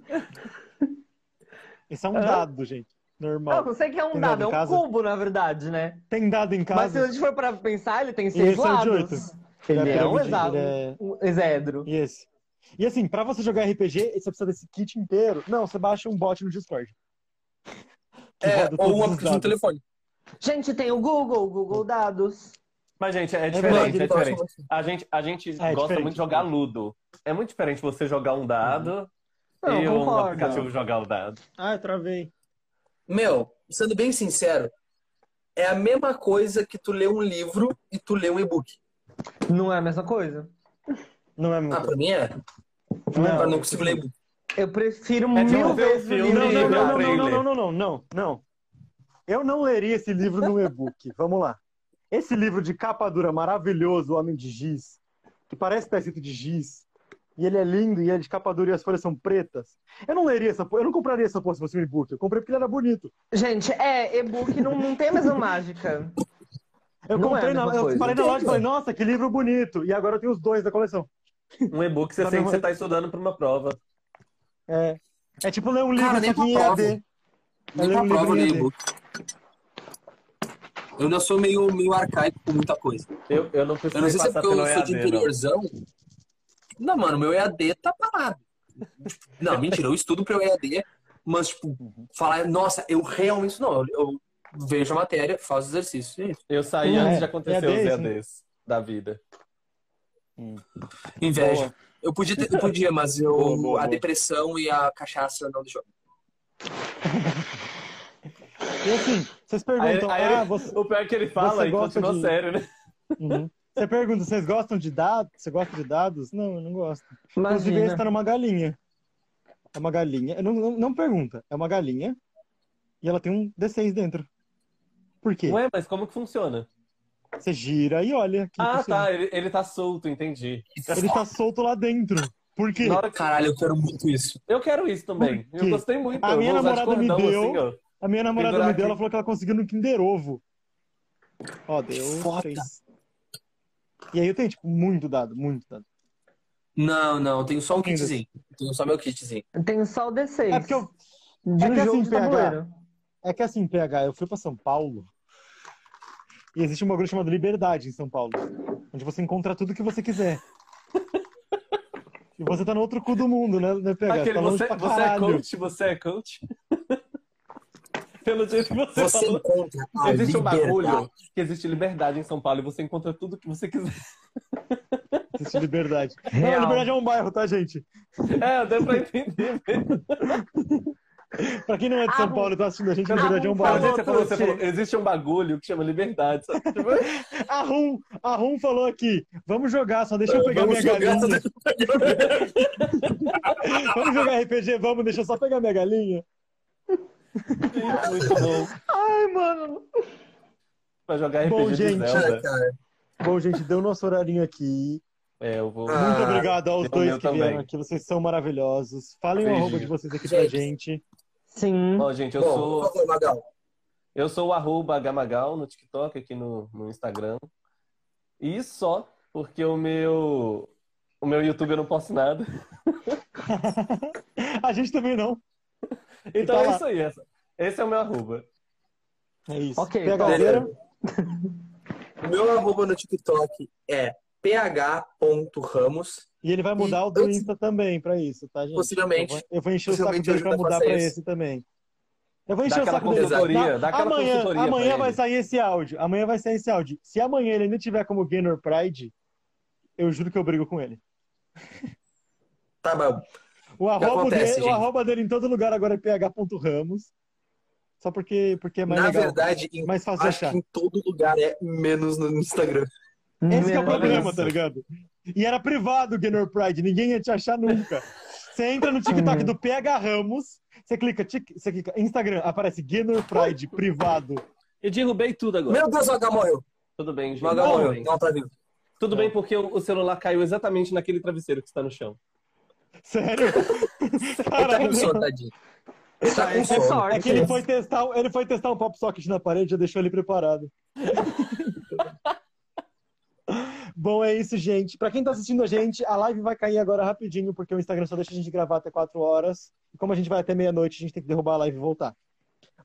Esse é um dado, gente. Normal. Não, eu sei que é um dado, dado é um casa? cubo, na verdade, né? Tem dado em Mas se casa. a gente for pra pensar, ele tem seis Esse é o de lados. oito. Ele É é um hexágono. é- Um hexedro. E esse. E assim, pra você jogar RPG, você precisa desse kit inteiro. Não, você baixa um bot no Discord. É, ou um os aplicativo no telefone. Gente, tem o Google, o Google Dados. Mas, gente, é diferente, é diferente. A gente, a gente É, gosta diferente, muito de jogar Ludo. É muito diferente você jogar um dado Não, e um aplicativo jogar o dado. Ah, eu travei. Meu, sendo bem sincero, é a mesma coisa que tu lê um livro e tu lê um e-book. Não é a mesma coisa? Não é Ah, muito. pra mim é. Não, eu não consigo ler e-book. Eu prefiro É mil vezes o filme livro Não, não, não, não, não, não, não, não, não, não. Eu não leria esse livro no e-book. Vamos lá. Esse livro de capa dura maravilhoso, O Homem de Giz, que parece que tá escrito de giz, e ele é lindo, e ele é de capa dura e as folhas são pretas. Eu não leria essa porra, eu não compraria essa porra se fosse um e-book. Eu comprei porque ele era bonito. Gente, é, e-book não, não tem a mesma mágica. Eu Não é comprei na, mesma eu parei na loja e falei, nossa, que livro bonito. E agora eu tenho os dois da coleção. Um e-book você sente que você tá estudando pra uma prova. É, é tipo ler um livro Cara, nem em pra prova. EAD. Nem pra um prova livro eu em leio EAD. e-book. Eu ainda sou meio, meio arcaico com muita coisa. Eu, eu não Eu precisei não sei se é porque eu pelo sou de EAD, não. interiorzão. Não, mano, meu EAD tá parado. Não, mentira, eu estudo pro EAD, mas, tipo, falar, nossa, eu realmente não. Eu, eu vejo a matéria, faço exercício. gente. Eu saí É, antes de acontecer EAD, os. EADs da vida. Inveja. Boa. Eu podia, ter- eu podia, mas eu, Boa, boa, a boa. depressão e a cachaça não deixou. E assim, vocês perguntam, Aí- aí ah, você... O pior é que ele fala e continua de- sério, né? Uhum. Você pergunta, vocês gostam de dados? Você gosta de dados? Não, eu não gosto. Inclusive, esse Imagina. tá numa galinha. É uma galinha. Não, não, não pergunta. É uma galinha. E ela tem um D6 dentro. Por quê? Ué, mas como que funciona? Você gira e olha. que Ah, tá. Ele, ele tá solto, entendi. Ele tá solto lá dentro. Por quê? Na hora que- Caralho, eu quero muito isso. Eu quero isso também. Eu gostei muito. A Eu minha namorada me cordão, deu- assim. A minha namorada me deu, aqui. ela falou que ela conseguiu no Kinder Ovo. Ó, deu Foda. três. E aí eu tenho, tipo, muito dado, muito dado. Não, não, eu tenho só um Ainda. kitzinho. Eu tenho só meu kitzinho. Tem só o D6. É porque eu, De é um que jogo assim, de PH. É que assim, PH, eu fui pra São Paulo e existe um bagulho chamado Liberdade em São Paulo, onde você encontra tudo que você quiser. E você tá no outro cu do mundo, né, né PH? Aquele, tá você, você é coach? Você é coach? Pelo jeito que você, Você falou. encontra a Existe um liberdade. bagulho que existe liberdade em São Paulo e você encontra tudo que você quiser. Existe Liberdade. Não, Real. Liberdade é um bairro, tá, gente? É, deu pra entender. Pra quem não é de São Ah, Paulo e tá assistindo a gente, ah, Liberdade é um que você falou, você falou, existe um bagulho que chama liberdade. sabe? A Rum, a Rum falou aqui, vamos jogar, só deixa eu pegar Vamos minha jogar, galinha. deixa. Vamos jogar RPG, vamos, deixa eu só pegar minha galinha. Muito bom. Ai, mano. Pra jogar RPG Bom, de gente. Zelda. Cara. Bom, gente, deu nosso horarinho aqui. É, eu vou. Ah, Muito obrigado aos dois que vieram também. aqui, vocês são maravilhosos. Falem o arroba de vocês aqui pra Gente. Sim. Ó, gente, eu Bom, sou. por favor, Magal. Eu sou o arroba Gamagal no TikTok, aqui no, no Instagram. E só, porque o meu. O meu YouTube eu não posto nada. A gente também não. Então Tá é lá. isso aí. Essa, esse é o meu arroba. É isso. Ok, PH tá. O meu arroba no TikTok é ph.ramos. E ele vai mudar E o do antes- Insta também pra isso, tá, gente? Possivelmente. Eu vou, eu vou encher o saco dele eu pra ajudo a mudar isso. esse também. Eu vou Dá encher o saco dele. consultoria, dá aquela amanhã consultoria amanhã vai ele. sair esse áudio. Amanhã vai sair esse áudio. Se amanhã ele ainda tiver como Gainer Pride, eu juro que eu brigo com ele. Tá bom. O arroba, acontece, dele, o arroba dele em todo lugar agora é ph.ramos. Só porque, porque é mais Na legal. verdade, mais fácil acho achar. que em todo lugar é, menos no Instagram. Esse que é o problema, tá ligado? E era privado o Gainer Pride, ninguém ia te achar nunca. Você entra no TikTok Hum. do PH Ramos, você clica, tic- você clica Instagram, aparece Gainer Pride privado. Eu derrubei tudo agora. Meu Deus, o H morreu. Tudo bem, gente. O H Tudo morreu. bem. Não, tá vivo. Tudo bem, porque o celular caiu exatamente naquele travesseiro que está no chão. Sério? Ele tá com Caralho. sono, tadinho. Ele tá com É sono. sorte. É que ele foi testar, ele foi testar um pop socket na parede, já deixou ele preparado. Bom, é isso, gente. Pra quem tá assistindo a gente, a live vai cair agora rapidinho, porque o Instagram só deixa a gente gravar até 4 horas. E como a gente vai até meia-noite, a gente tem que derrubar a live e voltar.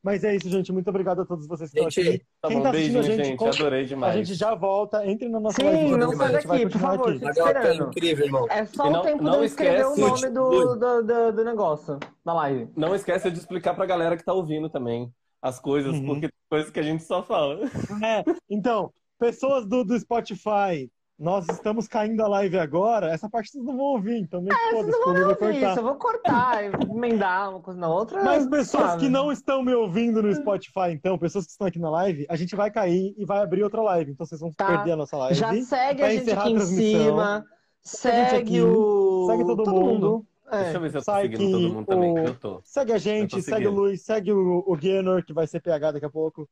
Mas é isso, gente. Muito obrigado a todos vocês que estão Gente, aqui. Tá Quem bom, tá assistindo beijinho, a gente, gente. com- Adorei A demais. gente já volta. Entre na nossa Sim, live. não a sai daqui, por favor. aqui. Tá esperando. incrível, irmão. É só E o não- tempo não de eu escrever o esquece- nome do, do, do, do negócio, da live. Não esqueça de explicar pra galera que tá ouvindo também as coisas, Uhum. porque tem coisas que a gente só fala. É, então, pessoas do, do Spotify, nós estamos caindo a live agora. Essa parte vocês não vão ouvir, então que Vocês foda-se, eu vão vou ouvir cortar. isso, eu vou cortar, emendar uma coisa na outra. Mas pessoas sabe? que não estão me ouvindo no Spotify, então, pessoas que estão aqui na live, a gente vai cair e vai abrir outra live. Então vocês vão Tá. perder a nossa live. Já segue a gente aqui em transmissão. cima. Segue aqui, o. Segue todo, mundo. É. Deixa eu ver se eu tô seguindo que todo mundo também, o- que eu tô. Segue a gente, segue o. Luiz, segue o, o que vai ser PH daqui a pouco.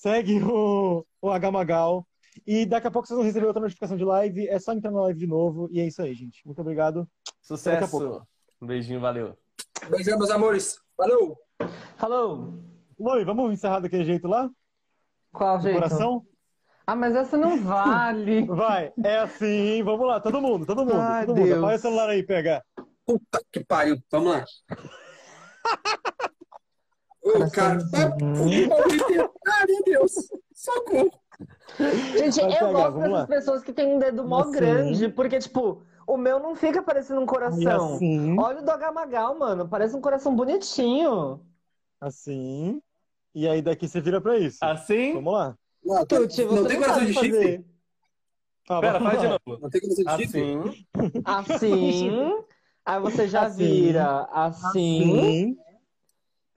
Segue o, o H Magal. E daqui a pouco vocês vão receber outra notificação de live. É só entrar na live de novo. E é isso aí, gente. Muito obrigado. Daqui a Sucesso. Um beijinho, valeu. Beijão, meus amores. Falou! Falou! Lui, vamos encerrar daquele jeito lá? Qual Do jeito? coração? Ah, mas essa não vale. Vai, é assim, vamos lá, todo mundo, todo mundo, Ai, todo mundo. Deus. Apaga o celular aí, PH. Puta que pariu. Vamos lá. Ô, cara. Ah, meu Deus. Socorro. Gente, eu gosto dessas lá. pessoas que têm um dedo mó Assim. grande, porque, tipo, o meu não fica parecendo um coração. assim, Olha o do Agamagal, mano. Parece um coração bonitinho. assim. E aí daqui você vira pra isso. Assim? Vamos lá. Não, tá- Tuti, você não tem coração de chifre? fazer. Ah, Pera, faz de novo. Não tem coração de chifre? Assim. Assim. aí você já Assim. vira assim.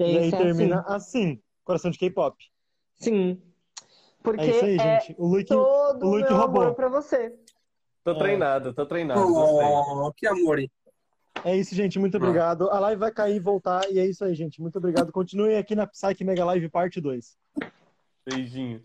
Sim. E E aí aí você é termina assim. Coração de K-pop. Sim. Porque É isso aí, é gente. O Luke, todo o Luke meu roubou. amor pra você. Tô É. treinado, tô treinado. Oh, que amor. hein? É isso, gente. Muito obrigado. A live vai cair e voltar. E é isso aí, gente. Muito obrigado. Continuem aqui na Psyche Mega Live Parte 2. Beijinho.